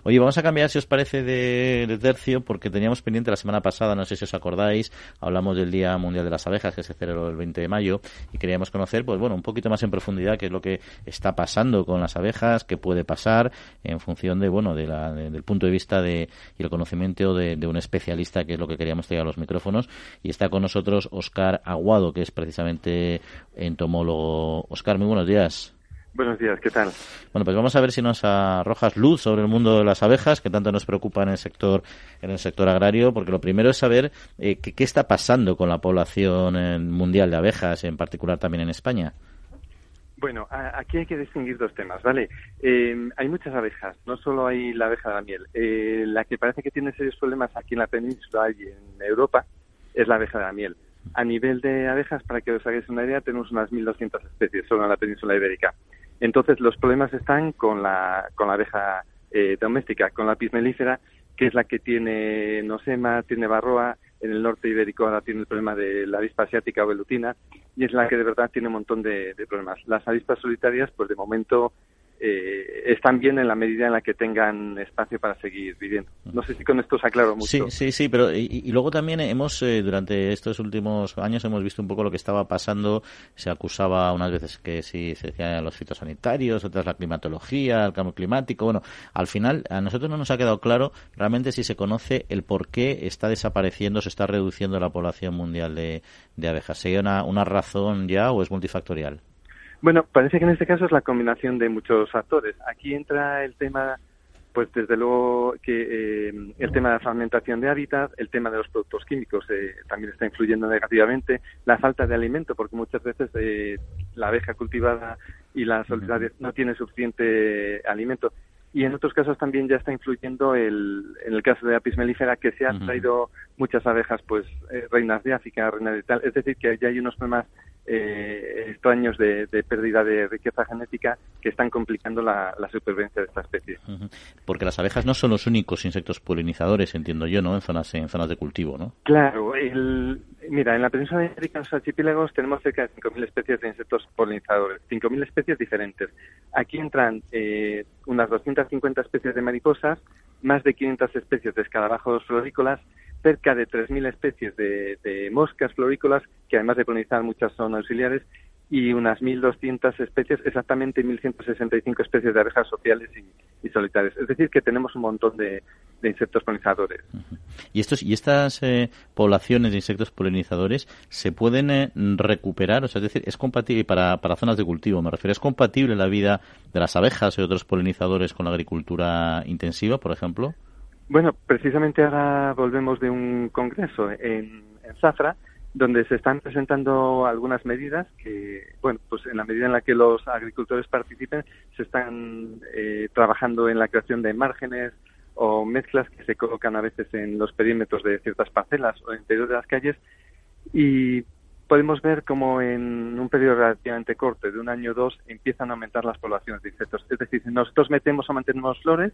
Oye, vamos a cambiar, si os parece, de, tercio, porque teníamos pendiente la semana pasada, no sé si os acordáis, hablamos del Día Mundial de las Abejas, que se celebró el 20 de mayo, y queríamos conocer, pues bueno, un poquito más en profundidad qué es lo que está pasando con las abejas, qué puede pasar en función de, bueno, de la, del punto de vista de, y el conocimiento de, de un especialista, que es lo que queríamos traer a los micrófonos. Y está con nosotros Oscar Aguado, que es precisamente entomólogo. Oscar, muy buenos días. Buenos días, ¿qué tal? Bueno, pues vamos a ver si nos arrojas luz sobre el mundo de las abejas, que tanto nos preocupa en el sector, en el sector agrario, porque lo primero es saber eh, qué está pasando con la población eh, mundial de abejas, en particular también en España. Bueno, aquí hay que distinguir dos temas, ¿vale? Eh, hay muchas abejas, no solo hay la abeja de la miel. la que parece que tiene serios problemas aquí en la península y en Europa es la abeja de la miel. A nivel de abejas, para que os hagáis una idea, tenemos unas 1.200 especies solo en la península ibérica. Entonces, los problemas están con la, con la abeja eh, doméstica, con la pismelífera, que es la que tiene nosema, tiene barroa, en el norte ibérico ahora tiene el problema de la avispa asiática o velutina, y es la que de verdad tiene un montón de, de problemas. Las avispas solitarias, pues de momento eh, están bien en la medida en la que tengan espacio para seguir viviendo. No sé si con esto se aclaro mucho. Sí, sí, sí, pero y, luego también hemos, eh, durante estos últimos años, hemos visto un poco lo que estaba pasando. Se acusaba unas veces que sí, se decían los fitosanitarios, otras la climatología, el cambio climático. Bueno, al final, a nosotros no nos ha quedado claro realmente si se conoce el por qué está desapareciendo, se está reduciendo la población mundial de, de abejas. ¿Sería una, una razón ya o es multifactorial? Bueno, parece que en este caso es la combinación de muchos factores. Aquí entra el tema, pues desde luego que eh, el tema de la fragmentación de hábitat, el tema de los productos químicos eh, también está influyendo negativamente, la falta de alimento, porque muchas veces eh, la abeja cultivada y la solitaria no tiene suficiente alimento. Y en otros casos también ya está influyendo el, en el caso de la melífera que se han traído muchas abejas, pues reinas de África, reinas de tal. Es decir, que ya hay unos problemas eh, extraños de, pérdida de riqueza genética que están complicando la, supervivencia de esta especie. Porque las abejas no son los únicos insectos polinizadores, entiendo yo, ¿no? En zonas, en zonas de cultivo, ¿no? Claro. mira, en la península ibérica, en los archipiélagos, tenemos cerca de 5.000 especies de insectos polinizadores, 5.000 especies diferentes. Aquí entran eh, unas 250 especies de mariposas, más de 500 especies de escarabajos florícolas, cerca de 3.000 especies de, moscas florícolas, que además de polinizar muchas son auxiliares, y unas 1.200 especies, exactamente 1.165 especies de abejas sociales y, solitarias. Es decir, que tenemos un montón de, insectos polinizadores. ¿Y, estos, y estas eh, poblaciones de insectos polinizadores se pueden eh, recuperar? O sea, es decir, ¿es compatible para, para zonas de cultivo? Me refiero, ¿es compatible la vida de las abejas y otros polinizadores con la agricultura intensiva, por ejemplo? Bueno, precisamente ahora volvemos de un congreso en, Zafra, donde se están presentando algunas medidas que, bueno, pues en la medida en la que los agricultores participen, se están eh, trabajando en la creación de márgenes o mezclas que se colocan a veces en los perímetros de ciertas parcelas o en interior de las calles y podemos ver como en un periodo relativamente corto, de un año o dos, empiezan a aumentar las poblaciones de insectos. Es decir, nosotros metemos o mantenemos flores,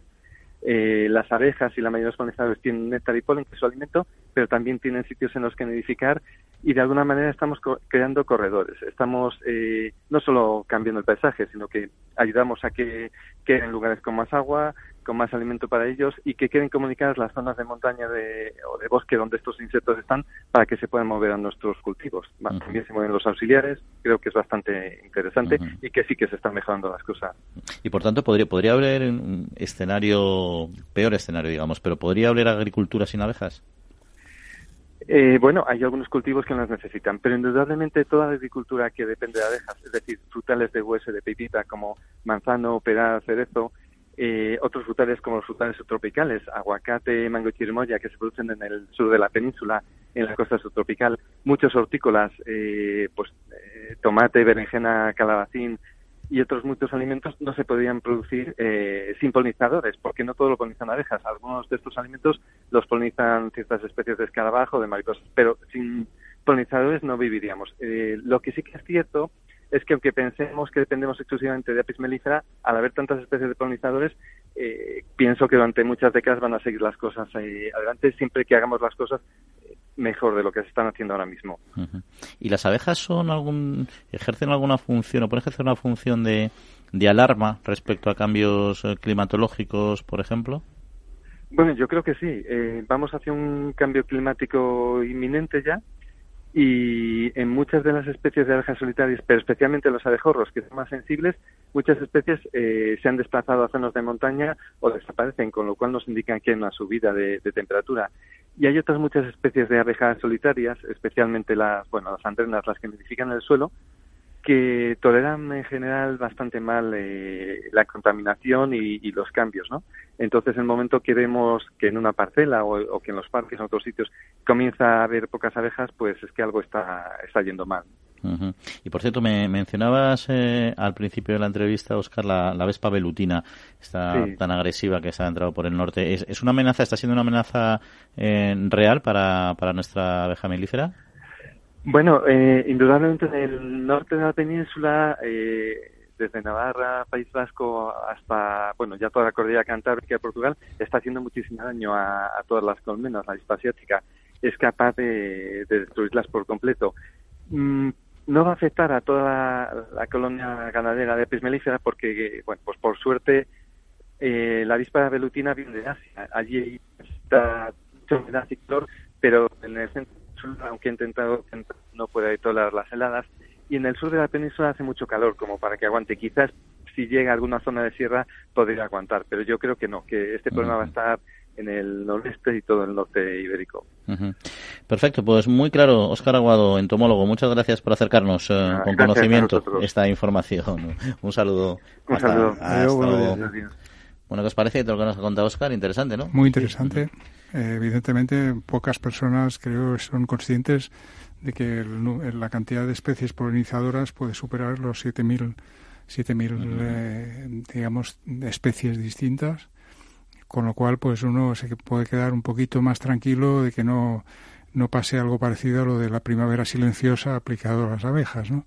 eh, las abejas y la mayoría de los polinizadores tienen néctar y polen, que es su alimento, pero también tienen sitios en los que nidificar y de alguna manera estamos creando corredores. Estamos eh, no solo cambiando el paisaje, sino que ayudamos a que queden lugares con más agua, con más alimento para ellos y que queden comunicadas las zonas de montaña de, o de bosque donde estos insectos están para que se puedan mover a nuestros cultivos. También se mueven los auxiliares, creo que es bastante interesante y que sí que se están mejorando las cosas. Y por tanto, podría, podría haber un escenario, peor escenario, digamos, pero ¿podría haber agricultura sin abejas? Eh, bueno, hay algunos cultivos que las necesitan, pero indudablemente toda la agricultura que depende de abejas, es decir, frutales de hueso de pepita como manzano, peral, cerezo, eh, otros frutales como los frutales subtropicales, aguacate, mango y chirimoya, que se producen en el sur de la península, en la costa subtropical, muchos hortícolas, eh, pues eh, tomate, berenjena, calabacín y otros muchos alimentos no se podrían producir eh, sin polinizadores, porque no todo lo polinizan abejas. Algunos de estos alimentos los polinizan ciertas especies de escarabajo, de mariposas, pero sin polinizadores no viviríamos. Eh, lo que sí que es cierto es que aunque pensemos que dependemos exclusivamente de apis mellifera, al haber tantas especies de polinizadores, eh, pienso que durante muchas décadas van a seguir las cosas eh, adelante siempre que hagamos las cosas eh, mejor de lo que se están haciendo ahora mismo. ¿Y las abejas son algún ejercen alguna función o pueden ejercer una función de, de alarma respecto a cambios eh, climatológicos, por ejemplo? Bueno, yo creo que sí. Eh, vamos hacia un cambio climático inminente ya y en muchas de las especies de abejas solitarias, pero especialmente los abejorros, que son más sensibles, muchas especies eh, se han desplazado a zonas de montaña o desaparecen, con lo cual nos indican que hay una subida de, de temperatura. Y hay otras muchas especies de abejas solitarias, especialmente las, bueno, las andrenas, las que nidifican en el suelo, que toleran en general bastante mal eh, la contaminación y, y, los cambios, ¿no? Entonces, en el momento que vemos que en una parcela o, o, que en los parques o en otros sitios comienza a haber pocas abejas, pues es que algo está, está yendo mal. Uh -huh. Y por cierto, me mencionabas eh, al principio de la entrevista, Oscar, la, la vespa velutina, esta sí. tan agresiva que se ha entrado por el norte. ¿Es, ¿Es, una amenaza, está siendo una amenaza eh, real para, para nuestra abeja melífera? Bueno, eh, indudablemente en el norte de la península, eh, desde Navarra, País Vasco, hasta, bueno, ya toda la cordillera cantábrica de Portugal, está haciendo muchísimo daño a, todas las colmenas. La avispa asiática es capaz de, de destruirlas por completo. Mm, no va a afectar a toda la, colonia ganadera de Apis mellifera porque, bueno, pues por suerte eh, la avispa velutina viene de Asia. Allí está mucha humedad y calor, pero en el centro aunque he intentado, no puede tolerar las heladas. Y en el sur de la península hace mucho calor, como para que aguante. Quizás si llega a alguna zona de sierra podría aguantar, pero yo creo que no, que este problema uh -huh. va a estar en el noreste y todo el norte ibérico. Uh -huh. Perfecto, pues muy claro, Óscar Aguado, entomólogo, muchas gracias por acercarnos eh, ah, con conocimiento esta información. Un saludo. Un hasta, saludo. Hasta luego. Bueno, ¿qué os parece todo lo que nos ha contado Óscar? Interesante, ¿no? Muy interesante. Eh, evidentemente, pocas personas creo son conscientes de que el, la cantidad de especies polinizadoras puede superar los 7.000 7.000 uh -huh. eh, digamos especies distintas con lo cual pues uno se puede quedar un poquito más tranquilo de que no no pase algo parecido a lo de la primavera silenciosa aplicado a las abejas no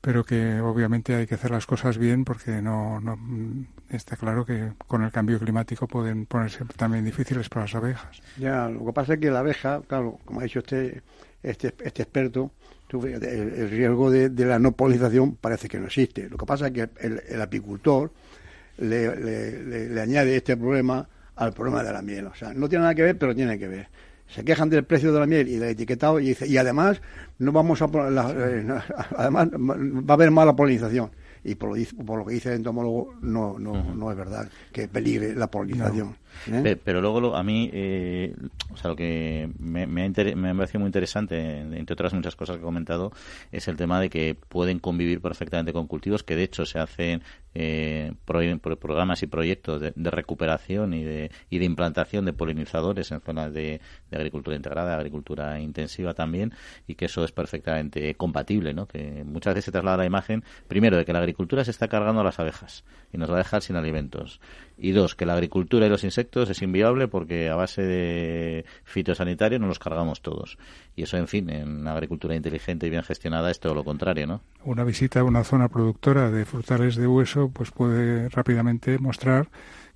pero que obviamente hay que hacer las cosas bien porque no, no está claro que con el cambio climático pueden ponerse también difíciles para las abejas. Ya, lo que pasa es que la abeja, claro, como ha dicho usted, este, este experto, el, el riesgo de, la no polinización parece que no existe. Lo que pasa es que el, el apicultor le, le, le, le añade este problema al problema de la miel. O sea, no tiene nada que ver, pero tiene que ver se quejan del precio de la miel y del etiquetado y dice y además no vamos a la, eh, además va a haber mala polinización y por lo, por lo que dice el entomólogo no no, uh -huh. no es verdad que peligre la polinización. ¿Eh? pero luego lo, a mí eh, o sea lo que me, me, ha me ha parecido muy interesante entre otras muchas cosas que he comentado es el tema de que pueden convivir perfectamente con cultivos que de hecho se hacen eh, pro, pro, programas y proyectos de, de, recuperación y de, y de implantación de polinizadores en zonas de, de agricultura integrada, agricultura intensiva también, y que eso es perfectamente compatible, ¿no? Que muchas veces se traslada la imagen, primero, de que la agricultura se está cargando a las abejas y nos va a dejar sin alimentos. Y dos, que la agricultura y los insectos es inviable porque a base de fitosanitario nos los cargamos todos. Y eso, en fin, en agricultura inteligente y bien gestionada es todo lo contrario, ¿no? Una visita a una zona productora de frutales de hueso pues puede rápidamente mostrar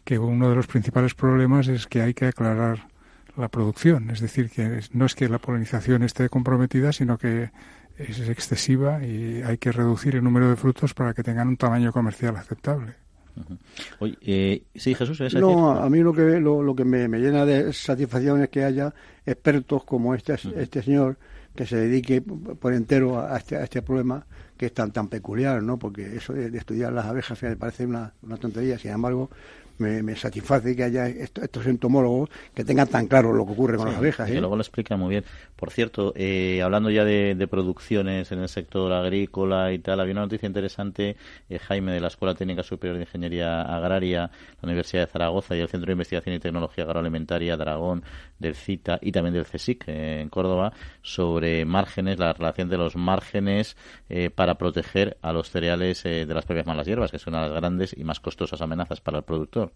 que uno de los principales problemas es que hay que aclarar la producción, es decir, que no es que la polinización esté comprometida, sino que es excesiva y hay que reducir el número de frutos para que tengan un tamaño comercial aceptable. Uh -huh. Oye, eh, sí, Jesús. ¿es no, a mí lo que lo, lo que me, me, llena de satisfacción es que haya expertos como este, uh -huh. este señor que se dedique por entero a este, a este problema, que es tan tan peculiar, ¿no? Porque eso de, estudiar las abejas me parece una, una tontería, sin embargo, me, satisface que haya estos, entomólogos que tengan tan claro lo que ocurre con las abejas. ¿eh? luego lo explica muy bien. Por cierto, eh, hablando ya de, producciones en el sector agrícola y tal, había una noticia interesante, eh, Jaime, de la Escuela Técnica Superior de Ingeniería Agraria, la Universidad de Zaragoza y el Centro de Investigación y Tecnología Agroalimentaria Dragón del CITA y también del CSIC en Córdoba, sobre márgenes, la relación de los márgenes para proteger a los cereales de las propias malas hierbas, que son las grandes y más costosas amenazas para el productor.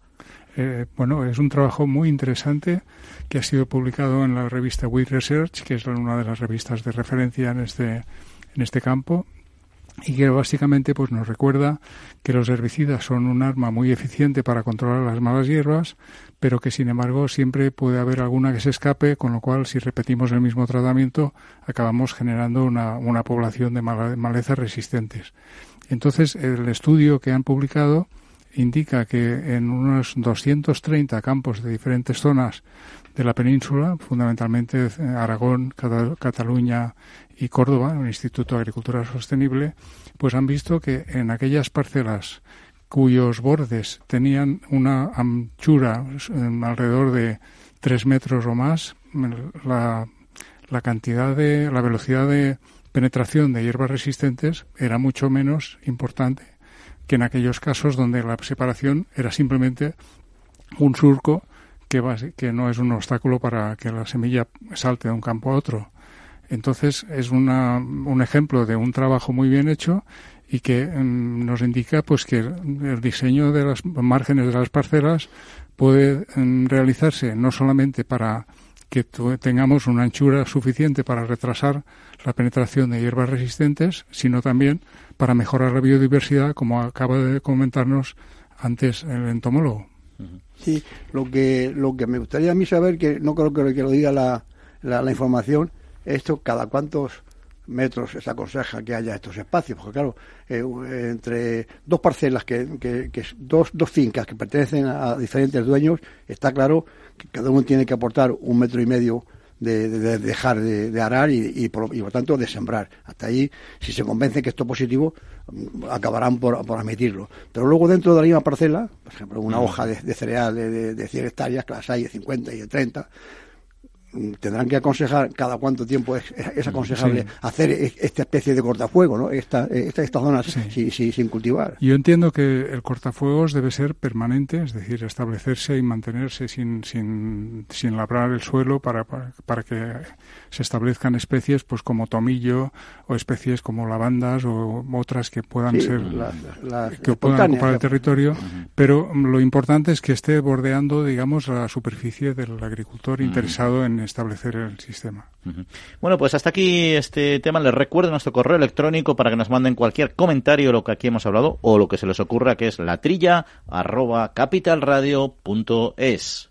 Eh, bueno, es un trabajo muy interesante que ha sido publicado en la revista We Research, que es una de las revistas de referencia en este, en este campo, y que básicamente pues nos recuerda que los herbicidas son un arma muy eficiente para controlar las malas hierbas, pero que sin embargo siempre puede haber alguna que se escape, con lo cual si repetimos el mismo tratamiento acabamos generando una, una población de malezas resistentes. Entonces el estudio que han publicado indica que en unos 230 campos de diferentes zonas de la península, fundamentalmente Aragón, Cataluña y Córdoba, el Instituto de Agricultura Sostenible, pues han visto que en aquellas parcelas cuyos bordes tenían una anchura alrededor de 3 metros o más, la, la cantidad de, la velocidad de penetración de hierbas resistentes era mucho menos importante que en aquellos casos donde la separación era simplemente un surco que, que no es un obstáculo para que la semilla salte de un campo a otro. Entonces es una, un ejemplo de un trabajo muy bien hecho y que mm, nos indica pues que el diseño de los márgenes de las parcelas puede mm, realizarse no solamente para que tengamos una anchura suficiente para retrasar la penetración de hierbas resistentes, sino también para mejorar la biodiversidad, como acaba de comentarnos antes el entomólogo. Sí, lo que, lo que me gustaría a mí saber, que no creo que, lo diga la, la, información, esto cada cuántos metros se aconseja que haya estos espacios, porque claro, eh, entre dos parcelas, que, que, dos, dos fincas que pertenecen a diferentes dueños, está claro que cada uno tiene que aportar un metro y medio de, dejar de, arar y, por, y, por, tanto de sembrar. Hasta ahí, si se convence que esto es positivo, mm, acabarán por, por admitirlo. Pero luego dentro de la misma parcela, por ejemplo, una hoja de, cereal de, de, 100 hectáreas, que las hay de 50 y de 30, tendrán que aconsejar cada cuánto tiempo es, es aconsejable hacer e, esta especie de cortafuego, ¿no? Esta, esta, estas zonas sin cultivar. Yo entiendo que el cortafuegos debe ser permanente, es decir, establecerse y mantenerse sin, sin, sin labrar el suelo para, para, que se establezcan especies pues como tomillo o especies como lavandas o otras que puedan ser que puedan ocupar el territorio, pero lo importante es que esté bordeando, digamos, la superficie del agricultor interesado en establecer el sistema. Bueno, pues hasta aquí este tema. Les recuerdo nuestro correo electrónico para que nos manden cualquier comentario lo que aquí hemos hablado o lo que se les ocurra, que es latrilla arroba capitalradio.es.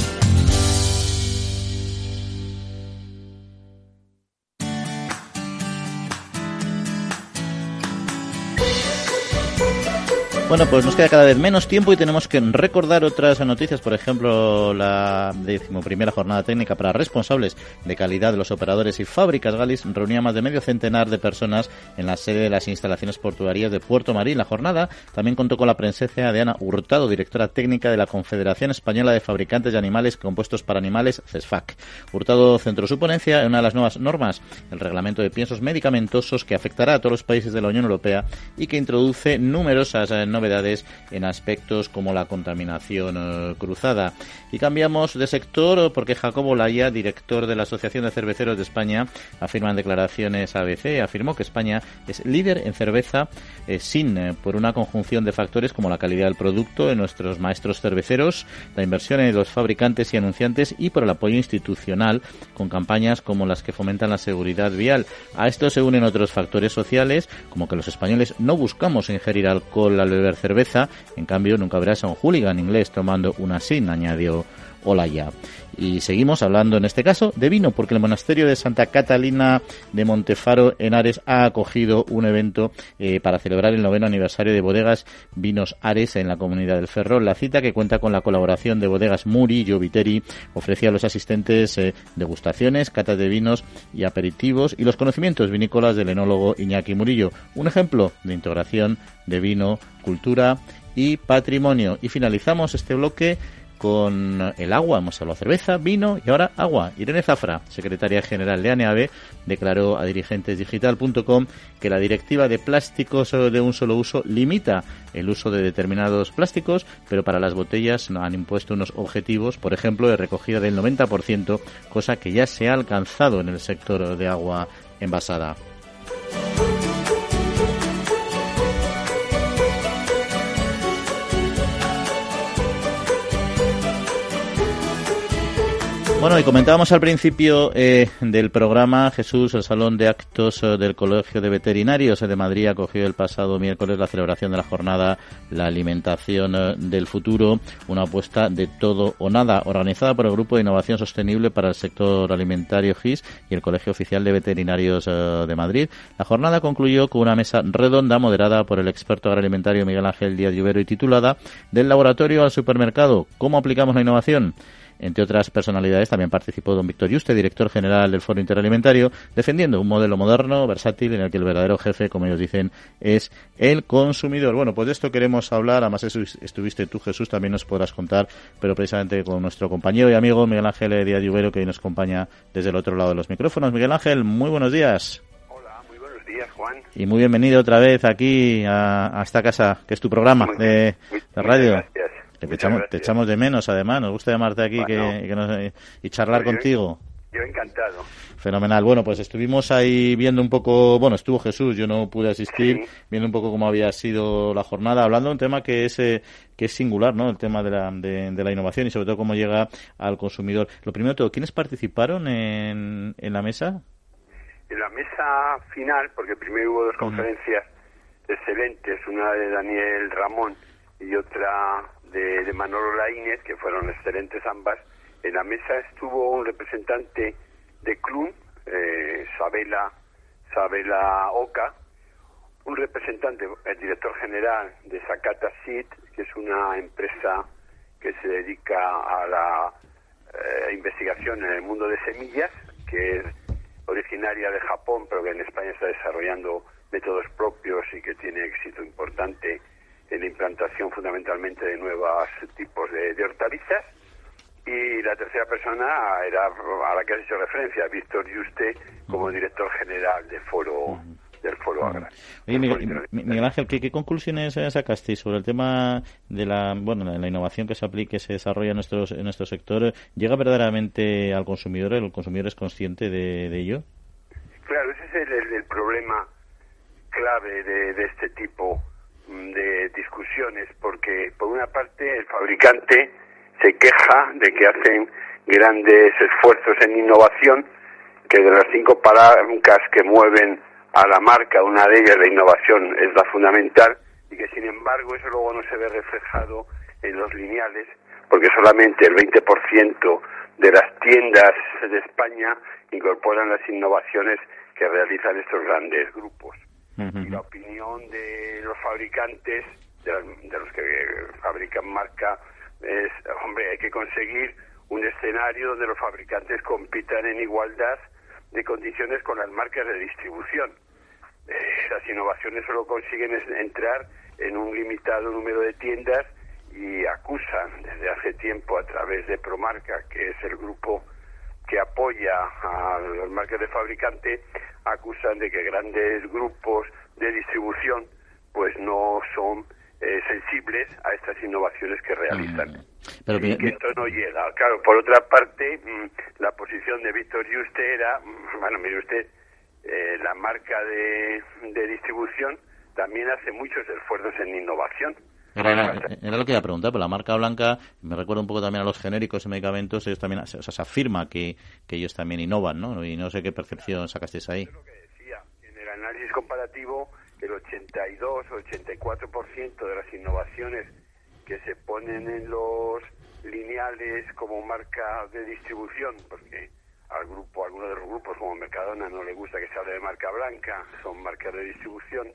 Bueno, pues nos queda cada vez menos tiempo y tenemos que recordar otras noticias, por ejemplo, la decimoprimera jornada técnica para responsables de calidad de los operadores y fábricas Galis reunía más de medio centenar de personas en la sede de las instalaciones portuarias de Puerto Marín. La jornada también contó con la presencia de Ana Hurtado, directora técnica de la Confederación Española de Fabricantes de Animales Compuestos para Animales, CESFAC. Hurtado centró su ponencia en una de las nuevas normas, el reglamento de piensos medicamentosos que afectará a todos los países de la Unión Europea y que introduce numerosas eh, novedades en aspectos como la contaminación eh, cruzada. Y cambiamos de sector porque Jacobo Laya, director de la Asociación de Cerveceros de España, afirma en declaraciones ABC, afirmó que España es líder en cerveza eh, sin, eh, por una conjunción de factores como la calidad del producto en nuestros maestros cerveceros, la inversión en los fabricantes y anunciantes y por el apoyo institucional con campañas como las que fomentan la seguridad vial. A esto se unen otros factores sociales como que los españoles no buscamos ingerir alcohol al beber cerveza, en cambio nunca verás a un hooligan inglés tomando una sin, añadió Olaya. Y seguimos hablando en este caso de vino, porque el monasterio de Santa Catalina de Montefaro en Ares ha acogido un evento eh, para celebrar el noveno aniversario de bodegas Vinos Ares en la comunidad del Ferrol. La cita, que cuenta con la colaboración de bodegas Murillo Viteri, ofrecía a los asistentes eh, degustaciones, catas de vinos y aperitivos y los conocimientos vinícolas del enólogo Iñaki Murillo. Un ejemplo de integración de vino, cultura y patrimonio. Y finalizamos este bloque con el agua. Hemos hablado cerveza, vino y ahora agua. Irene Zafra, secretaria general de ANEAVE, declaró a dirigentesdigital.com que la directiva de plásticos de un solo uso limita el uso de determinados plásticos, pero para las botellas han impuesto unos objetivos, por ejemplo, de recogida del 90%, cosa que ya se ha alcanzado en el sector de agua envasada. Bueno, y comentábamos al principio eh, del programa, Jesús, el Salón de Actos eh, del Colegio de Veterinarios de Madrid acogió el pasado miércoles la celebración de la jornada La Alimentación eh, del Futuro, una apuesta de todo o nada, organizada por el Grupo de Innovación Sostenible para el Sector Alimentario GIS y el Colegio Oficial de Veterinarios de Madrid. La jornada concluyó con una mesa redonda moderada por el experto agroalimentario Miguel Ángel Díaz Lluvero y titulada Del laboratorio al supermercado, ¿cómo aplicamos la innovación? Entre otras personalidades también participó don Víctor Yuste, director general del Foro Interalimentario, defendiendo un modelo moderno, versátil, en el que el verdadero jefe, como ellos dicen, es el consumidor. Bueno, pues de esto queremos hablar. Además, estuviste tú, Jesús, también nos podrás contar, pero precisamente con nuestro compañero y amigo Miguel Ángel Díaz Lluvero, que hoy nos acompaña desde el otro lado de los micrófonos. Miguel Ángel, muy buenos días. Hola, muy buenos días, Juan. Y muy bienvenido otra vez aquí a, esta casa, que es tu programa de, radio. Gracias. Te echamos, te echamos, de menos, además. Nos gusta llamarte aquí que, y charlar contigo. Yo encantado. Fenomenal. Bueno, pues estuvimos ahí viendo un poco, bueno, estuvo Jesús, yo no pude asistir, viendo un poco cómo había sido la jornada, hablando de un tema que es eh, que es singular, ¿no? El tema de la, de, la innovación y sobre todo cómo llega al consumidor. Lo primero de todo, ¿quiénes participaron en, en la mesa? En la mesa final, porque primero hubo dos conferencias excelentes, una de Daniel Ramón y otra de, Manolo Laínez, que fueron excelentes ambas. En la mesa estuvo un representante de Clun, eh, Sabela, Sabela Oca, un representante, el director general de Sakata Seed, que es una empresa que se dedica a la eh, investigación en el mundo de semillas, que es originaria de Japón, pero que en España está desarrollando métodos propios y que tiene éxito importante la implantación fundamentalmente de nuevos tipos de, hortalizas. Y la tercera persona era a la que has hecho referencia, Víctor Yuste, como director general de foro del Foro Agrario. Oye, Miguel, Ángel, ¿qué, conclusiones sacaste sobre el tema de la bueno de la innovación que se aplique, se desarrolla en, nuestros, en nuestro sector? ¿Llega verdaderamente al consumidor? ¿El consumidor es consciente de, ello? Claro, ese es el, problema clave de, de este tipo de discusiones porque por una parte el fabricante se queja de que hacen grandes esfuerzos en innovación, que de las cinco palancas que mueven a la marca, una de ellas la innovación es la fundamental y que sin embargo eso luego no se ve reflejado en los lineales porque solamente el 20% de las tiendas de España incorporan las innovaciones que realizan estos grandes grupos y la opinión de los fabricantes, de, los que fabrican marca, es, hombre, hay que conseguir un escenario donde los fabricantes compitan en igualdad de condiciones con las marcas de distribución. Eh, las innovaciones solo consiguen entrar en un limitado número de tiendas y acusan desde hace tiempo a través de Promarca, que es el grupo que apoya a los marcas de fabricante, acusan de que grandes grupos de distribución pues no son eh, sensibles a estas innovaciones que realizan. Mm. Pero y que esto no llega. Claro, por otra parte, mm, la posición de Víctor Juste era, mm, bueno, mire usted, eh, la marca de, de distribución también hace muchos esfuerzos en innovación. Era, lo que iba a preguntar, pero la marca blanca me recuerda un poco también a los genéricos y medicamentos, ellos también, o sea, se afirma que, que ellos también innovan, ¿no? Y no sé qué percepción sacasteis ahí. lo que decía, en el análisis comparativo el 82 o 84% de las innovaciones que se ponen en los lineales como marca de distribución, porque al grupo, a algunos de los grupos como Mercadona no le gusta que se hable de marca blanca, son marcas de distribución,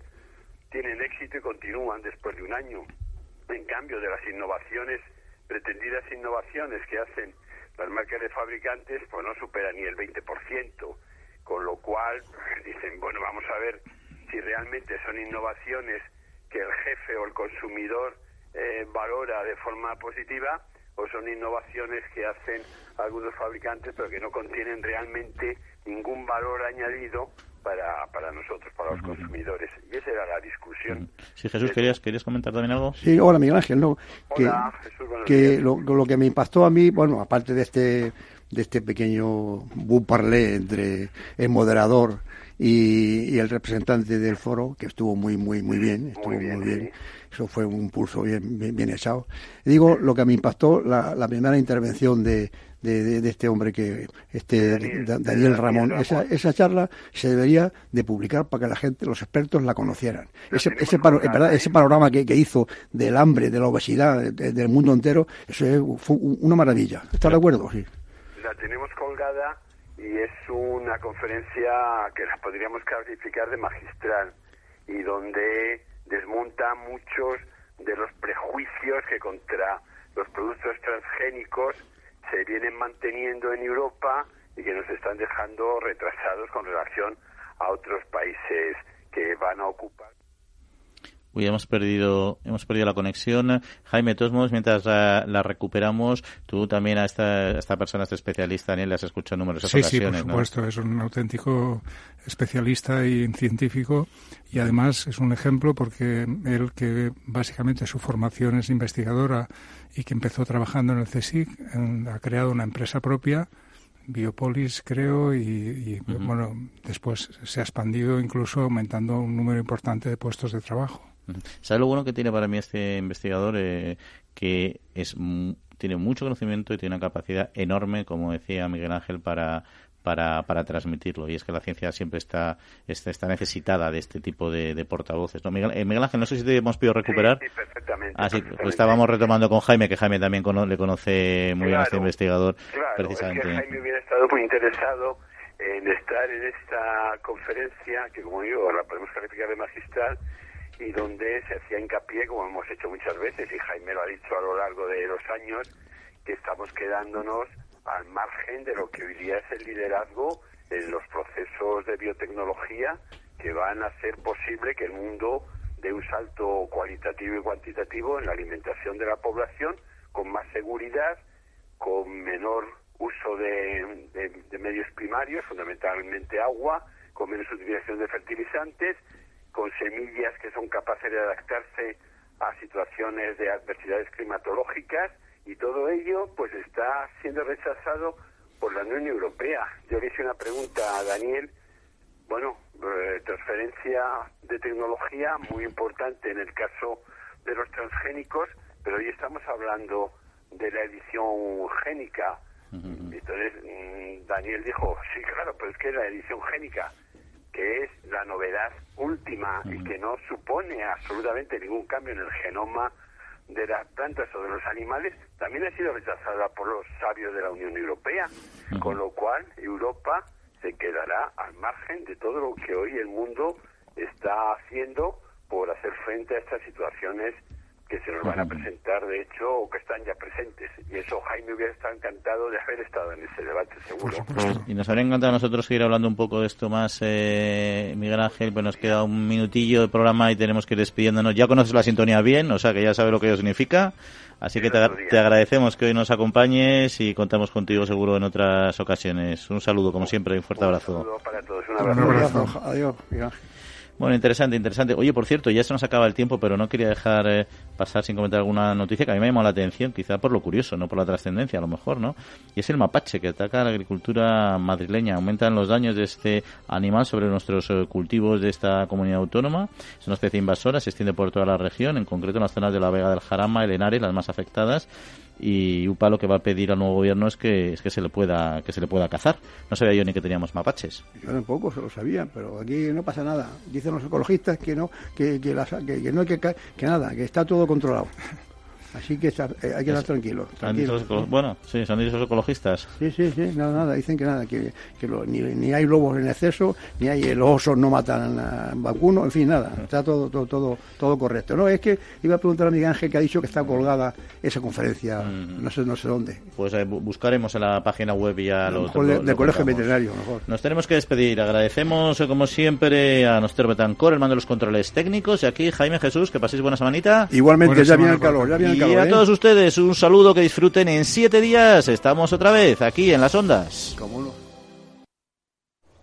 tienen éxito y continúan después de un año. En cambio, de las innovaciones, pretendidas innovaciones que hacen las marcas de fabricantes, pues no superan ni el 20%, con lo cual dicen, bueno, vamos a ver si realmente son innovaciones que el jefe o el consumidor eh, valora de forma positiva o son innovaciones que hacen algunos fabricantes pero que no contienen realmente ningún valor añadido para, para nosotros, para los consumidores. Y esa era la discusión. Sí, Jesús, ¿querías, ¿querías comentar también algo? Sí, hola Miguel Ángel, no. Hola, que, Jesús, que lo, lo que me impactó a mí, bueno, aparte de este de este pequeño parlé entre el moderador y, y el representante del foro, que estuvo muy, muy, muy bien, estuvo muy bien, bien. sí. Eso fue un pulso bien, bien, bien echado. Digo, lo que me impactó, la, la primera intervención de, de, de- de este hombre que, este Daniel- Daniel Daniel Ramón, Ramón. esa, esa charla se debería de publicar para que la gente, los expertos la conocieran. Ese, ese, colgada, ¿verdad? ese panorama que, que hizo del hambre, de la obesidad, de- del mundo entero, eso es, fue una maravilla. ¿Estás de acuerdo? Sí. La tenemos colgada y es una conferencia que la podríamos calificar de magistral y donde desmonta muchos de los prejuicios que contra los productos transgénicos se vienen manteniendo en Europa y que nos están dejando retrasados con relación a otros países que van a ocupar. Uy, hemos perdido, hemos perdido la conexión. Jaime, de todos modos, mientras la, la recuperamos, tú también a esta, a esta persona, a este especialista, Daniel, le has escuchado en numerosas Sí, sí, por ocasiones, ¿no? supuesto. Es un auténtico especialista y científico y además es un ejemplo porque él que básicamente su formación es investigadora y que empezó trabajando en el CSIC, en- ha creado una empresa propia, Biopolis creo, y, y, bueno, después se ha expandido incluso aumentando un número importante de puestos de trabajo. ¿Sabes lo bueno que tiene para mí este investigador? Eh, que es tiene mucho conocimiento y tiene una capacidad enorme, como decía Miguel Ángel, para, para, para transmitirlo. Y es que la ciencia siempre está, está, está necesitada de este tipo de, de portavoces. ¿no? Miguel, eh, Miguel Ángel, no sé si te hemos podido recuperar. Sí, sí, perfectamente. Ah, sí, perfectamente. pues estábamos retomando con Jaime, que Jaime también cono- le conoce muy bien a este investigador, Claro, precisamente. es que Jaime hubiera estado muy interesado en estar en esta conferencia, que como digo, la podemos calificar de magistral, y donde se hacía hincapié, como hemos hecho muchas veces, y Jaime lo ha dicho a lo largo de los años, que estamos quedándonos al margen de lo que hoy día es el liderazgo en los procesos de biotecnología que van a hacer posible que el mundo dé un salto cualitativo y cuantitativo en la alimentación de la población con más seguridad, con menor uso de, medios primarios, fundamentalmente agua, con menos utilización de fertilizantes, con semillas que son capaces de adaptarse a situaciones de adversidades climatológicas y todo ello pues está siendo rechazado por la Unión Europea. Yo le hice una pregunta a Daniel, bueno, eh, transferencia de tecnología muy importante en el caso de los transgénicos, pero hoy estamos hablando de la edición génica. Entonces mm, Daniel dijo, sí, claro, pero es que la edición génica, que es la novedad última y que no supone absolutamente ningún cambio en el genoma de las plantas o de los animales, también ha sido rechazada por los sabios de la Unión Europea, con lo cual Europa se quedará al margen de todo lo que hoy el mundo está haciendo por hacer frente a estas situaciones que se nos van a presentar, de hecho, o que están ya presentes. Y eso Jaime hubiera estado encantado de haber estado en ese debate, seguro. Y nos habría encantado a nosotros seguir hablando un poco de esto más, eh, Miguel Ángel, pues nos queda un minutillo de programa y tenemos que ir despidiéndonos. Ya conoces la sintonía bien, o sea que ya sabes lo que ello significa. Así que te, te agradecemos que hoy nos acompañes y contamos contigo seguro en otras ocasiones. Un saludo, como siempre, y un fuerte Un abrazo. saludo para todos, un Un abrazo. abrazo. Adiós. Bueno, interesante, interesante. Oye, por cierto, ya se nos acaba el tiempo, pero no quería dejar eh, pasar sin comentar alguna noticia que a mí me llamado la atención, quizá por lo curioso, no por la trascendencia, a lo mejor, ¿no? Y es el mapache que ataca a la agricultura madrileña. Aumentan los daños de este animal sobre nuestros eh, cultivos de esta comunidad autónoma. Es una especie invasora, se extiende por toda la región, en concreto en las zonas de la Vega del Jarama, el Henares, las más afectadas. Y UPA lo que va a pedir al nuevo gobierno es que es que se le pueda que se le pueda cazar. No sabía yo ni que teníamos mapaches. Yo tampoco se lo sabía, pero aquí no pasa nada. Dicen los ecologistas que no que, que, que no hay que, que nada, que está todo controlado. Así que eh, hay que estar tranquilo. bueno, sí, son dicho ecologistas. Sí, sí, sí, nada, nada, dicen que nada, que, que ni, ni, hay lobos en exceso, ni hay los osos no matan a vacuno, en fin, nada, está todo, todo, todo, todo correcto. No, es que iba a preguntar a Miguel Ángel que ha dicho que está colgada esa conferencia, mm. no sé, no sé dónde. Pues eh, buscaremos en la página web ya los del colegio veterinario, mejor. Nos tenemos que despedir. Agradecemos, eh, como siempre, a nuestro Betancor, el mando de los controles técnicos, y aquí Jaime Jesús, que paséis buena semanita. Igualmente, ya viene el calor, ya viene el calor. Y a ¿eh? todos ustedes un saludo que disfruten en siete días. Estamos otra vez aquí en las ondas.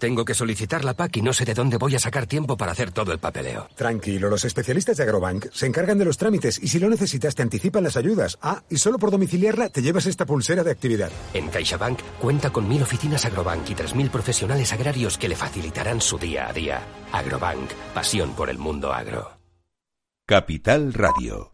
Tengo que solicitar la PAC y no sé de dónde voy a sacar tiempo para hacer todo el papeleo. Tranquilo, los especialistas de Agrobank se encargan de los trámites y si lo necesitas te anticipan las ayudas. Ah, y solo por domiciliarla te llevas esta pulsera de actividad. En CaixaBank cuenta con mil oficinas Agrobank y tres mil profesionales agrarios que le facilitarán su día a día. Agrobank, pasión por el mundo agro. Capital Radio